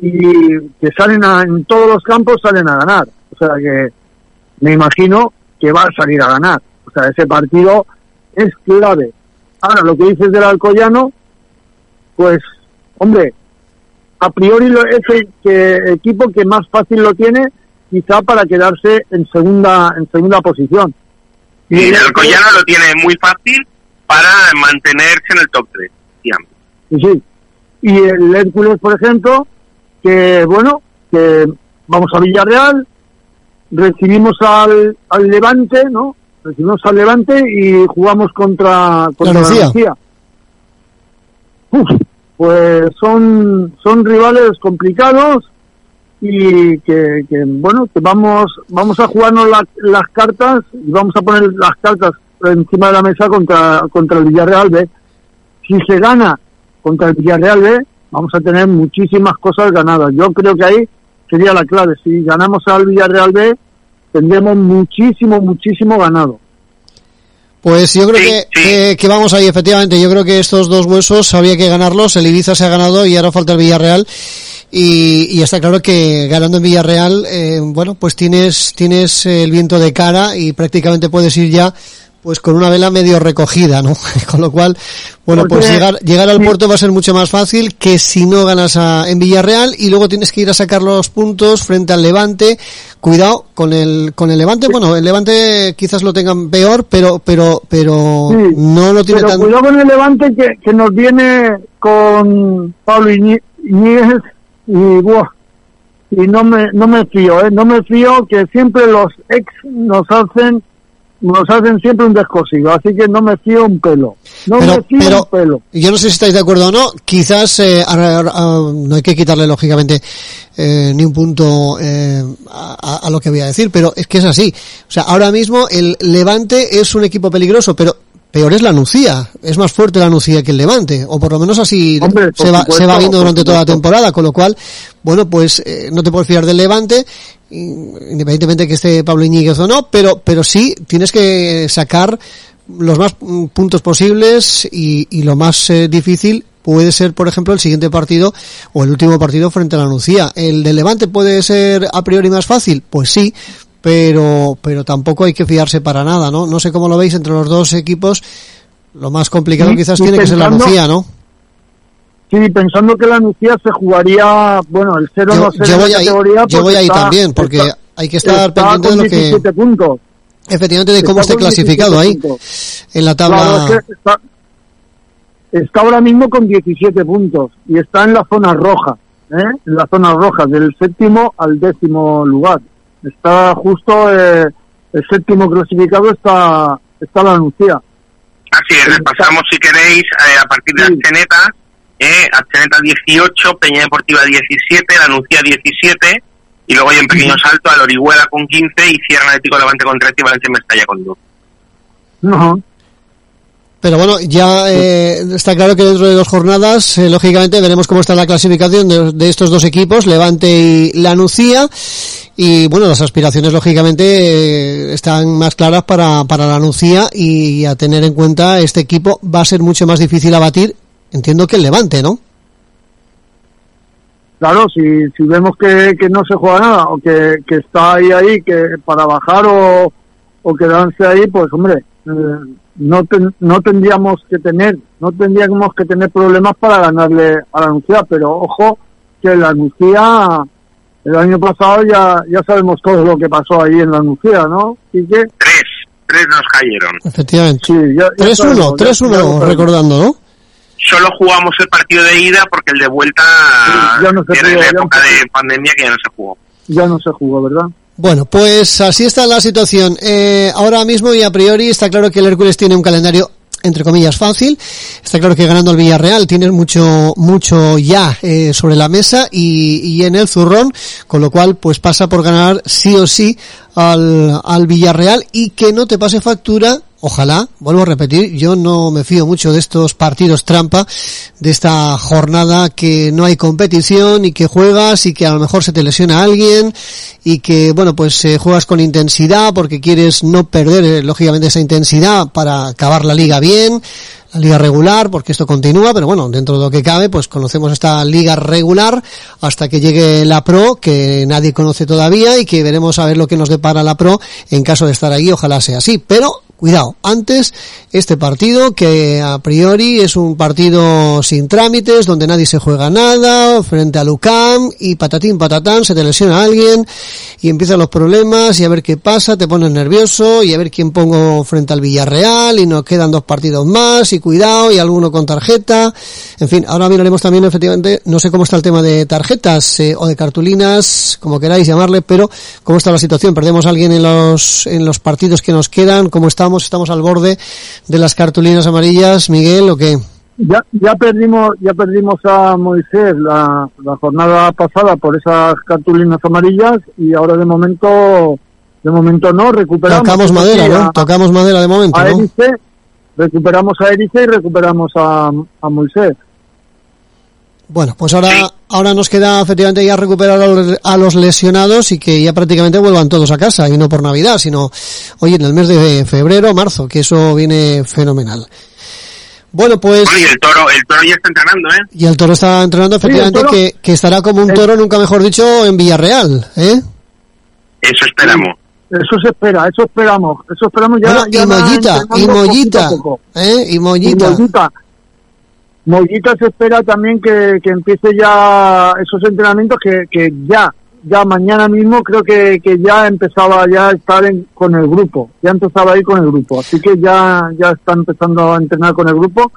y que salen en todos los campos salen a ganar. O sea que me imagino que va a salir a ganar. O sea, ese partido es clave. Ahora, lo que dices del Alcoyano, pues, hombre, a priori es el que, equipo que más fácil lo tiene quizá para quedarse en segunda en segunda posición. Y el Alcoyano lo tiene muy fácil para mantenerse en el top 3. Sí, sí. Y el Hércules, por ejemplo, que bueno, que vamos a Villarreal, recibimos al, al Levante, ¿no? Recibimos al Levante y jugamos contra, contra la pues son, son rivales complicados y que, bueno que vamos vamos a jugarnos las cartas y vamos a poner las cartas encima de la mesa contra contra el Villarreal B. Si se gana contra el Villarreal B vamos a tener muchísimas cosas ganadas. Yo creo que ahí sería la clave. Si ganamos al Villarreal B tendremos muchísimo muchísimo ganado pues yo creo que, que, vamos ahí, efectivamente. Yo creo que estos dos huesos había que ganarlos. El Ibiza se ha ganado y ahora falta el Villarreal. Y, y está claro que ganando en Villarreal, eh, bueno, pues tienes, tienes el viento de cara y prácticamente puedes ir ya pues con una vela medio recogida, ¿no? (laughs) con lo cual, bueno, pues llegar, llegar al puerto va a ser mucho más fácil que si no ganas a, en Villarreal y luego tienes que ir a sacar los puntos frente al Levante. Cuidado con el, con el Levante, bueno, el Levante quizás lo tengan peor, pero, pero, pero no lo tiene pero Cuidado con el Levante que, que nos viene con Pablo Iñiguez y buah, y no me no me fío, ¿eh? no me fío que siempre los ex nos hacen nos hacen siempre un descosido, así que no me fío un pelo. No me fío un pelo. Yo no sé si estáis de acuerdo o no, quizás eh, no hay que quitarle lógicamente eh, ni un punto eh, a, a, lo que voy a decir, pero es que es así. O sea, ahora mismo el Levante es un equipo peligroso, pero peor es la Nucía. Es más fuerte la Nucía que el Levante, o por lo menos así se, va, se va viendo durante toda la temporada, con lo cual, bueno, pues eh, no te puedes fiar del Levante, independientemente que esté Pablo Iñiguez o no, pero, pero sí tienes que sacar los más mm, puntos posibles y, y lo más eh, difícil puede ser, por ejemplo, el siguiente partido o el último partido frente a la Nucía. ¿El del Levante puede ser a priori más fácil? Pues sí, pero, pero tampoco hay que fiarse para nada, ¿no? No sé cómo lo veis entre los dos equipos. Lo más complicado quizás tiene que ser la Nucía, ¿no? Sí, pensando que la Nucía se jugaría, bueno, el 0 no yo, voy ahí, yo voy ahí también, porque hay que estar pendiente de lo que... Puntos. Efectivamente, de cómo esté clasificado ahí en la tabla. está, ahora mismo con 17 puntos y está en la zona roja, ¿eh? en la zona roja, del séptimo al décimo lugar. Está justo eh, el séptimo clasificado está, está la Nucía. Así es, repasamos si queréis eh, a partir de Acheneta, eh, Acheneta 18, Peña Deportiva 17, La Nucía 17, y luego hay un pequeño salto al Orihuela con 15 y cierra Atlético Levante con 13 y Valencia Mestalla con 2. No. Pero bueno, ya eh, está claro que dentro de dos jornadas, eh, lógicamente, veremos cómo está la clasificación de, estos dos equipos, Levante y La Nucía. Y bueno, las aspiraciones, lógicamente, eh, están más claras para, para La Nucía y a tener en cuenta este equipo va a ser mucho más difícil abatir, entiendo que el Levante, ¿no? Claro, si, si vemos que, que no se juega nada o que, que está ahí, ahí, que para bajar o, o quedarse ahí, pues hombre, no, no tendríamos que tener, no tendríamos que tener problemas para ganarle a la Nucía, pero ojo que la Nucía el año pasado ya, ya sabemos todo lo que pasó ahí en la Nucía, ¿no? ¿Y que? Tres, tres nos cayeron. Efectivamente. Sí, 3-1, 3-1, recordando, ¿no? Solo jugamos el partido de ida porque el de vuelta ya no se jugó, la época de pandemia que ya no se jugó. Ya no se jugó, ¿verdad? Bueno, pues así está la situación. Eh, ahora mismo y a priori está claro que el Hércules tiene un calendario entre comillas fácil. Está claro que ganando el Villarreal tienes mucho mucho ya eh, sobre la mesa y, y, en el zurrón, con lo cual pues pasa por ganar sí o sí al, al Villarreal y que no te pase factura ojalá, vuelvo a repetir, yo no me fío mucho de estos partidos trampa, de esta jornada que no hay competición y que juegas y que a lo mejor se te lesiona alguien y que, bueno, pues eh, juegas con intensidad porque quieres no perder, eh, lógicamente, esa intensidad para acabar la liga bien, la liga regular, porque esto continúa, pero bueno, dentro de lo que cabe, pues conocemos esta liga regular hasta que llegue la Pro, que nadie conoce todavía y que veremos a ver lo que nos depara la Pro en caso de estar ahí, ojalá sea así. Pero Cuidado, antes este partido que a priori es un partido sin trámites, donde nadie se juega nada, frente a Lucam y patatín patatán, se te lesiona alguien y empiezan los problemas y a ver qué pasa, te pones nervioso y a ver quién pongo frente al Villarreal y nos quedan dos partidos más y cuidado y alguno con tarjeta. En fin, ahora miraremos también efectivamente, no sé cómo está el tema de tarjetas eh, o de cartulinas, como queráis llamarle, pero cómo está la situación. Perdemos a alguien en los, en los partidos que nos quedan, cómo estamos estamos, al borde de las cartulinas amarillas, Miguel, ¿o qué? Ya, ya perdimos, ya perdimos a Moisés la, jornada pasada por esas cartulinas amarillas y ahora de momento, de momento no, recuperamos. Tocamos madera, ¿no? Tocamos madera de momento, a recuperamos a Erice y recuperamos a, a Moisés. Bueno, pues ahora, ahora nos queda efectivamente ya recuperar a los lesionados y que ya prácticamente vuelvan todos a casa y no por Navidad, sino hoy en el mes de febrero, marzo, que eso viene fenomenal. Bueno, pues. y el toro, el toro ya está entrenando, ¿eh? Y el toro está entrenando, efectivamente, que, que, estará como un toro, nunca mejor dicho, en Villarreal, ¿eh? Eso esperamos. Eso se espera, eso esperamos, eso esperamos ya. y Mollita, y Mollita, ¿eh? Y Mollita. Mollita se espera también que, que empiece ya esos entrenamientos que, que ya, ya mañana mismo creo que, que ya empezaba ya a estar con el grupo, ya empezaba a ir con el grupo, así que ya, ya está empezando a entrenar con el grupo.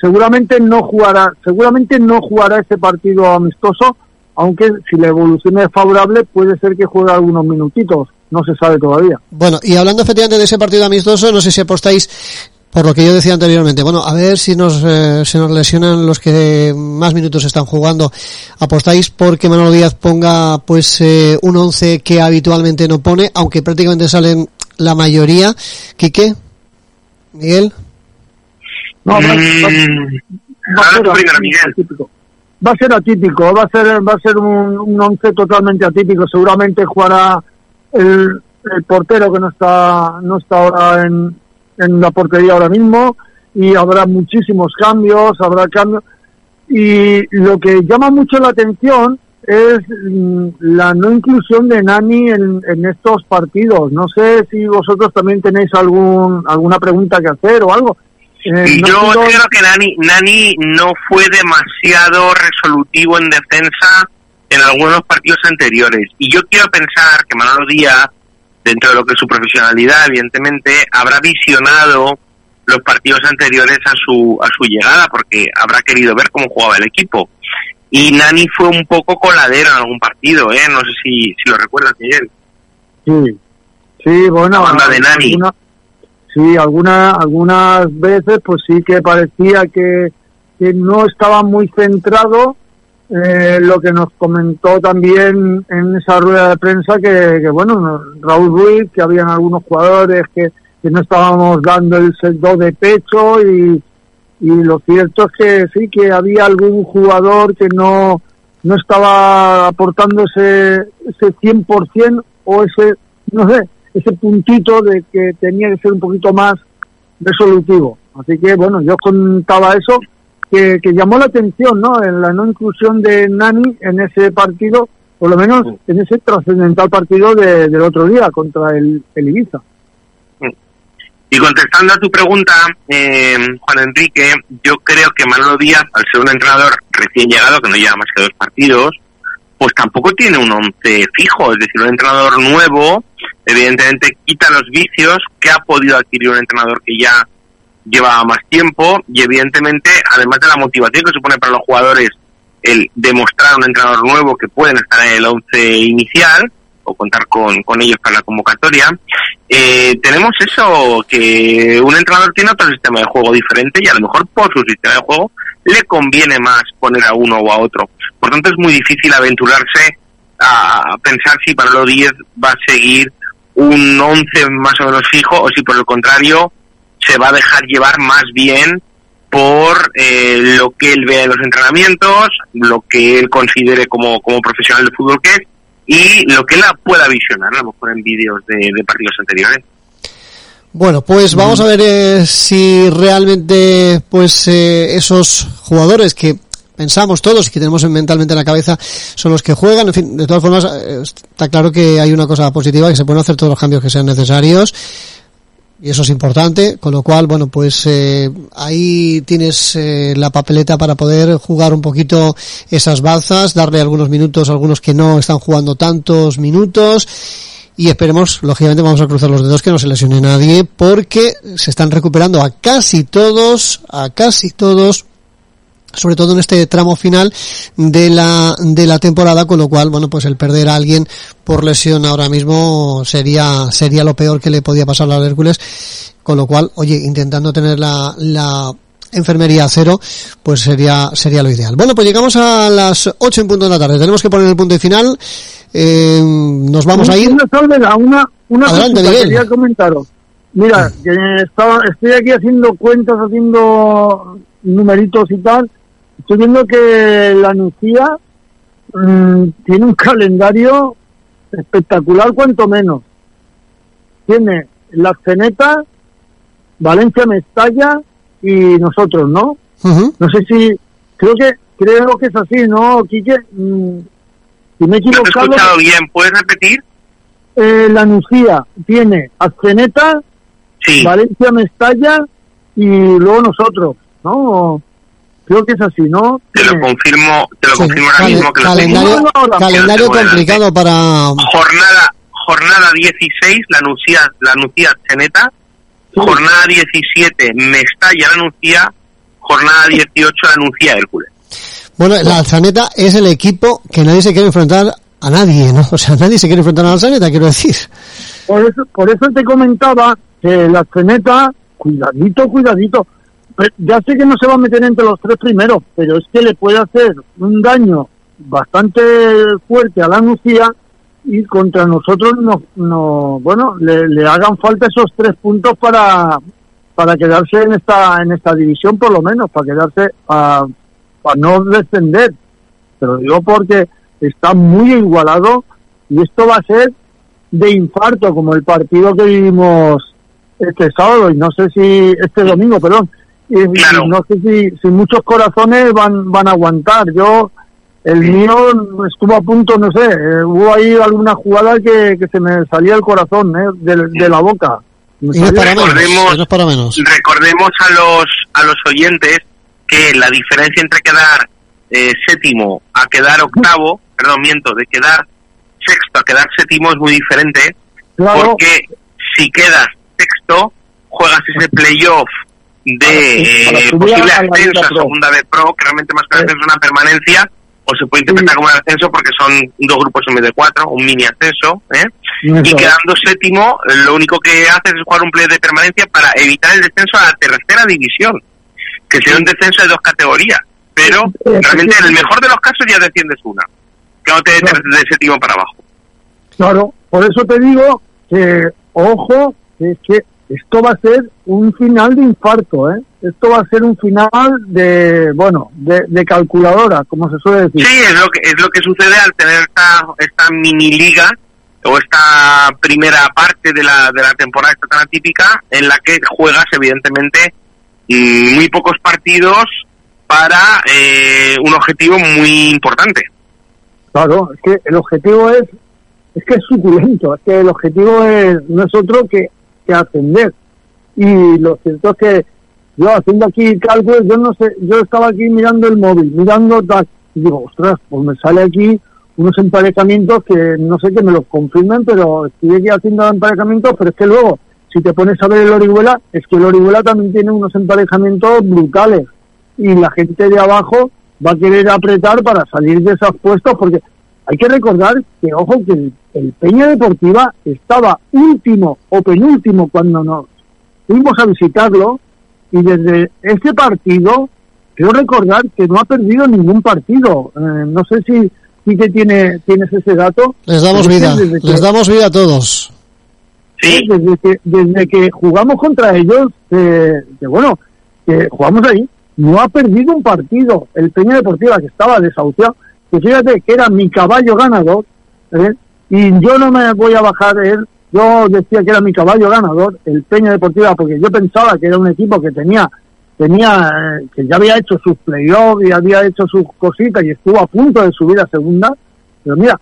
Seguramente no jugará, seguramente no jugará ese partido amistoso, aunque si la evolución es favorable puede ser que juegue algunos minutitos, no se sabe todavía. Bueno, y hablando efectivamente de ese partido amistoso, no sé si apostáis por lo que yo decía anteriormente, bueno, a ver si nos, eh, se nos lesionan los que más minutos están jugando. ¿Apostáis porque Manolo Díaz ponga pues eh, un 11 que habitualmente no pone, aunque prácticamente salen la mayoría? ¿Quique? ¿Miguel? No, va, a ser atípico. Va a ser atípico, va a ser, va a ser un, un once totalmente atípico. Seguramente jugará el, el portero que no está, no está ahora en, en la portería ahora mismo y habrá muchísimos cambios, habrá cambios. Y lo que llama mucho la atención es mm, la no inclusión de Nani en, en, estos partidos. No sé si vosotros también tenéis algún alguna pregunta que hacer o algo. Eh, Yo creo que Nani, Nani no fue demasiado resolutivo en defensa en algunos partidos anteriores. Y yo quiero pensar que Manolo Díaz dentro de lo que es su profesionalidad, evidentemente, habrá visionado los partidos anteriores a su, a su llegada, porque habrá querido ver cómo jugaba el equipo. Y Nani fue un poco coladero en algún partido, ¿eh? No sé si, si lo recuerdas, Miguel. Sí, sí, bueno. banda de Nani. sí, alguna, algunas veces pues sí que parecía que, que no estaba muy centrado eh, lo que nos comentó también en esa rueda de prensa que, que, bueno, Raúl Ruiz, que habían algunos jugadores que, que no estábamos dando el do de pecho y, y lo cierto es que sí, que había algún jugador que no, no estaba aportando ese, ese 100% o ese, no sé, ese puntito de que tenía que ser un poquito más resolutivo. Así que bueno, yo contaba eso que, llamó la atención, ¿no? En la no inclusión de Nani en ese partido, por lo menos en ese trascendental partido del otro día contra el, Ibiza. Y contestando a tu pregunta, eh, Juan Enrique, yo creo que Manolo Díaz, al ser un entrenador recién llegado, que no lleva más que dos partidos, pues tampoco tiene un once fijo, es decir, un entrenador nuevo, evidentemente quita los vicios que ha podido adquirir un entrenador que ya lleva más tiempo y evidentemente, además de la motivación que supone para los jugadores el demostrar a un entrenador nuevo que pueden estar en el once inicial o contar con, con ellos para la convocatoria, eh, tenemos eso, que un entrenador tiene otro sistema de juego diferente y a lo mejor por su sistema de juego le conviene más poner a uno o a otro. Por tanto, es muy difícil aventurarse a pensar si para los 10 va a seguir un 11 más o menos fijo o si por el contrario se va a dejar llevar más bien por eh, lo que él vea en los entrenamientos, lo que él considere como, como profesional de fútbol que es y lo que él pueda visionar, a lo mejor en vídeos de, partidos anteriores. Bueno, pues vamos a ver eh, si realmente pues eh, esos jugadores que pensamos todos y que tenemos mentalmente en la cabeza son los que juegan. En fin, de todas formas, está claro que hay una cosa positiva, que se pueden hacer todos los cambios que sean necesarios y eso es importante, con lo cual, bueno, pues eh, ahí tienes eh, la papeleta para poder jugar un poquito esas balzas, darle algunos minutos a algunos que no están jugando tantos minutos. Y esperemos, lógicamente vamos a cruzar los dedos que no se lesione nadie porque se están recuperando a casi todos, a casi todos sobre todo en este tramo final de la, de la temporada, con lo cual, bueno, pues el perder a alguien por lesión ahora mismo sería, sería lo peor que le podía pasar al Hércules, con lo cual, oye, intentando tener la, la enfermería a cero, pues sería, sería lo ideal. Bueno, pues llegamos a las 8 en punto de la tarde, tenemos que poner el punto final, eh, nos vamos a ir. Una, una, una Adelante, quería comentaros. Mira, que estaba, estoy aquí haciendo cuentas, haciendo numeritos y tal, estoy viendo que la Nucía mm, tiene un (laughs) calendario espectacular, cuanto menos. Tiene la Ceneta, Valencia Mestalla y nosotros, ¿no? No sé si, creo que creo que es así, ¿no, Quique? Mm, si me he equivocado. No he escuchado bien, ¿puedes repetir? Eh, la Nucía tiene Azceneta, Valencia Mestalla y luego nosotros, ¿no? Creo que es así, ¿no? Te lo confirmo, te lo confirmo ahora mismo que calendario, calendario complicado para jornada jornada 16 la Nucía la Nucía Ceneta, jornada 17 Mestalla la Nucía, jornada 18 la Nucía Hércules. Bueno, la Alzaneta es el equipo que nadie se quiere enfrentar a nadie, ¿no? O sea, (laughs) nadie se quiere enfrentar a la Alzaneta, quiero decir. Por eso, por eso te comentaba que la Alzaneta, cuidadito, cuidadito, ya sé que no se va a meter entre los tres primeros, pero es que le puede hacer un daño bastante fuerte a la Nucía y contra nosotros no, no bueno, le, hagan falta esos tres puntos para para quedarse en esta en esta división por lo menos, para quedarse a, para no descender. Pero digo porque está muy igualado y esto va a ser de infarto como el partido que vivimos este sábado y no sé si este domingo, perdón, y, no sé si, si, muchos corazones van, van a aguantar. Yo, el mío estuvo a punto, no sé, eh, hubo ahí alguna jugada que, que se me salía el corazón eh, de, la boca. recordemos, recordemos a los, a los oyentes que la diferencia entre quedar eh, séptimo a quedar octavo, perdón, miento, de quedar sexto a quedar séptimo es muy diferente porque si quedas sexto, juegas ese (laughs) playoff de eh, posible ascenso a segunda de pro, que realmente más que un ascenso es una permanencia, o se puede interpretar como un ascenso porque son dos grupos en vez de cuatro, un mini ascenso, ¿eh? y quedando séptimo, lo único que haces es jugar un play de permanencia para evitar el descenso a la tercera división, que sería un descenso de dos categorías, pero realmente en el mejor de los casos ya desciendes una, que no te de, de séptimo para abajo. Claro, por eso te digo que, ojo, que, que esto va a ser un final de infarto, ¿eh? Esto va a ser un final de, bueno, de, calculadora, como se suele decir. Sí, es lo que, es lo que sucede al tener esta, esta mini liga o esta primera parte de la, de la temporada esta tan atípica en la que juegas evidentemente muy pocos partidos para eh, un objetivo muy importante. Claro, es que el objetivo es es que es suculento, es que el objetivo es, no es otro que que atender. Y lo cierto es que yo haciendo aquí cálculos, yo no sé, yo estaba aquí mirando el móvil, mirando y digo, ostras, pues me sale aquí unos emparejamientos que no sé que me los confirmen, pero estoy aquí haciendo emparejamientos, pero es que luego, si te pones a ver el Orihuela, es que el Orihuela también tiene unos emparejamientos brutales y la gente de abajo va a querer apretar para salir de esos puestos porque hay que recordar que, ojo, que Peña Deportiva estaba último o penúltimo cuando nos fuimos a visitarlo y desde ese partido, quiero recordar que no ha perdido ningún partido. Eh, no sé si, si que tiene, tienes ese dato. Les damos vida, les damos vida a todos. Sí. Desde que, desde que jugamos contra ellos, eh, que bueno, que jugamos ahí, no ha perdido un partido. El Peña Deportiva, que estaba desahuciado, que fíjate que era mi caballo ganador, ¿eh? Y yo no me voy a bajar él, yo decía que era mi caballo ganador, el Peña Deportiva, porque yo pensaba que era un equipo que tenía, tenía, eh, que ya había hecho sus playoffs y había hecho sus cositas y estuvo a punto de subir a segunda, pero mira,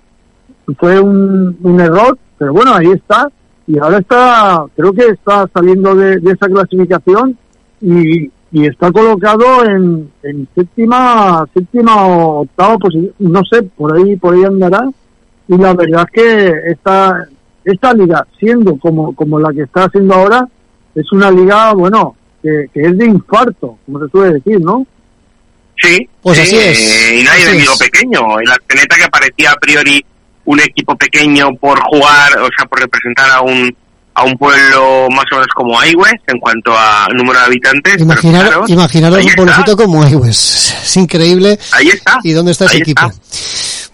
fue un, un error, pero bueno, ahí está, y ahora está, creo que está saliendo de, esa clasificación y, y está colocado en, en séptima, séptima o octava posición, no sé, por ahí, por ahí andará. Y la verdad es que esta, esta liga, siendo como, como la que está haciendo ahora, es una liga, bueno, que, que es de infarto, como se suele decir, ¿no? Sí, pues así eh, es. y nadie digo pequeño. En la teneta que parecía a priori un equipo pequeño por jugar, o sea, por representar a un a un pueblo más o menos como Aigües en cuanto a número de habitantes. Imaginaros, imaginaros un pueblecito como Aigües. Es increíble. Ahí está. ¿Y dónde está ese equipo?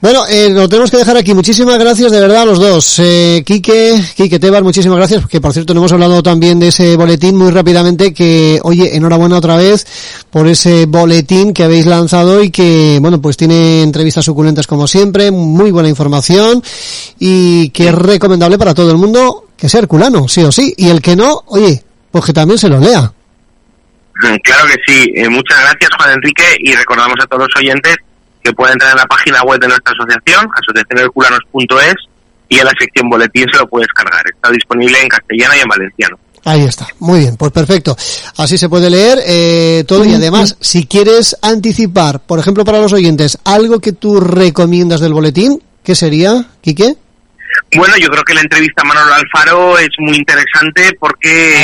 Bueno, eh, lo tenemos que dejar aquí. Muchísimas gracias de verdad a los dos. Eh, Quique, Quique Tebar, muchísimas gracias, porque por cierto no hemos hablado también de ese boletín muy rápidamente, que oye, enhorabuena otra vez por ese boletín que habéis lanzado y que, bueno, pues tiene entrevistas suculentas como siempre, muy buena información y que es recomendable para todo el mundo que sea herculano, sí o sí. Y el que no, oye, pues que también se lo lea. Claro que sí. Eh, muchas gracias, Juan Enrique, y recordamos a todos los oyentes que pueden entrar en la página web de nuestra asociación, asociacionherculanos.es, y en la sección boletín se lo puedes cargar. Está disponible en castellano y en valenciano. Ahí está, muy bien, pues perfecto. Así se puede leer eh, todo y además, si quieres anticipar, por ejemplo, para los oyentes, algo que tú recomiendas del boletín, ¿qué sería, Quique? Bueno, yo creo que la entrevista a Manolo Alfaro es muy interesante porque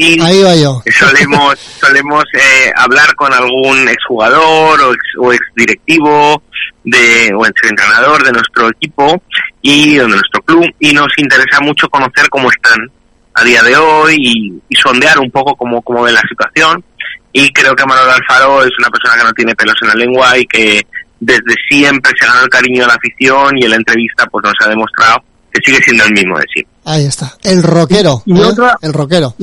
ahí, va yo. (laughs) solemos, solemos eh, hablar con algún exjugador o ex, o ex directivo de, o ex entrenador de nuestro equipo y de nuestro club y nos interesa mucho conocer cómo están a día de hoy y, sondear un poco cómo, cómo ve la situación y creo que Manolo Alfaro es una persona que no tiene pelos en la lengua y que desde siempre se ganó el cariño de la afición y en la entrevista pues nos ha demostrado que sigue siendo el mismo de siempre. Ahí está, el rockero, y ¿eh? otra, el rockero.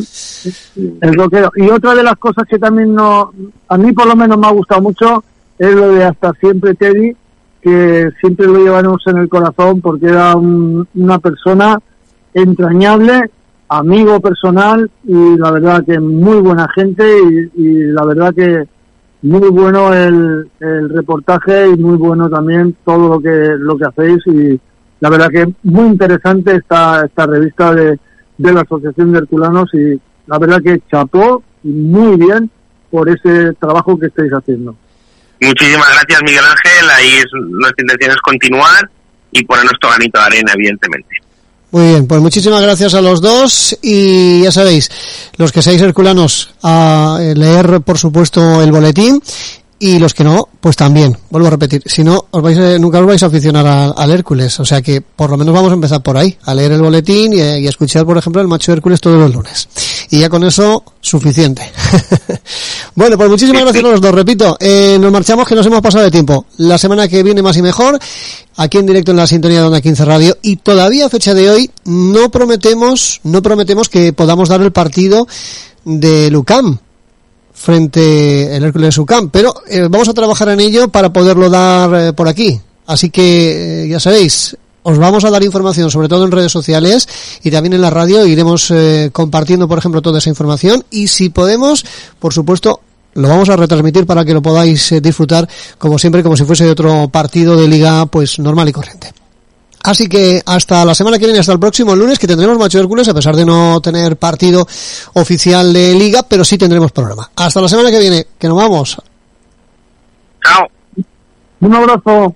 El rockero. Y otra de las cosas que también no, a mí por lo menos me ha gustado mucho es lo de hasta siempre Teddy, que siempre lo llevamos en el corazón porque era una persona entrañable, amigo personal y la verdad que muy buena gente y la verdad que muy bueno el, el reportaje y muy bueno también todo lo que lo que hacéis y la verdad que muy interesante esta esta revista de, de la Asociación de Herculanos y la verdad que chapó y muy bien por ese trabajo que estáis haciendo. Muchísimas gracias Miguel Ángel, ahí es, nuestra intención es continuar y poner nuestro granito de arena evidentemente. Muy bien, pues muchísimas gracias a los dos y ya sabéis, los que seáis herculanos a leer por supuesto el boletín y los que no, pues también, vuelvo a repetir, si no, os vais, eh, nunca os vais a aficionar al Hércules, o sea que por lo menos vamos a empezar por ahí, a leer el boletín y, a escuchar, por ejemplo, el macho Hércules todos los lunes. Y ya con eso, suficiente. (laughs) bueno, pues muchísimas gracias a los dos, repito, eh, nos marchamos que nos hemos pasado de tiempo. La semana que viene más y mejor, aquí en directo en la sintonía de Onda 15 Radio, y todavía a fecha de hoy no prometemos, no prometemos que podamos dar el partido de Lucam frente el Hércules Ucam, pero eh, vamos a trabajar en ello para poderlo dar eh, por aquí. Así que eh, ya sabéis, os vamos a dar información, sobre todo en redes sociales y también en la radio. Iremos compartiendo, por ejemplo, toda esa información y si podemos, por supuesto, lo vamos a retransmitir para que lo podáis disfrutar como siempre, como si fuese otro partido de liga, pues normal y corriente. Así que hasta la semana que viene, hasta el próximo lunes, que tendremos Macho Hércules, a pesar de no tener partido oficial de liga, pero sí tendremos programa. Hasta la semana que viene, que nos vamos. Chao. Un abrazo.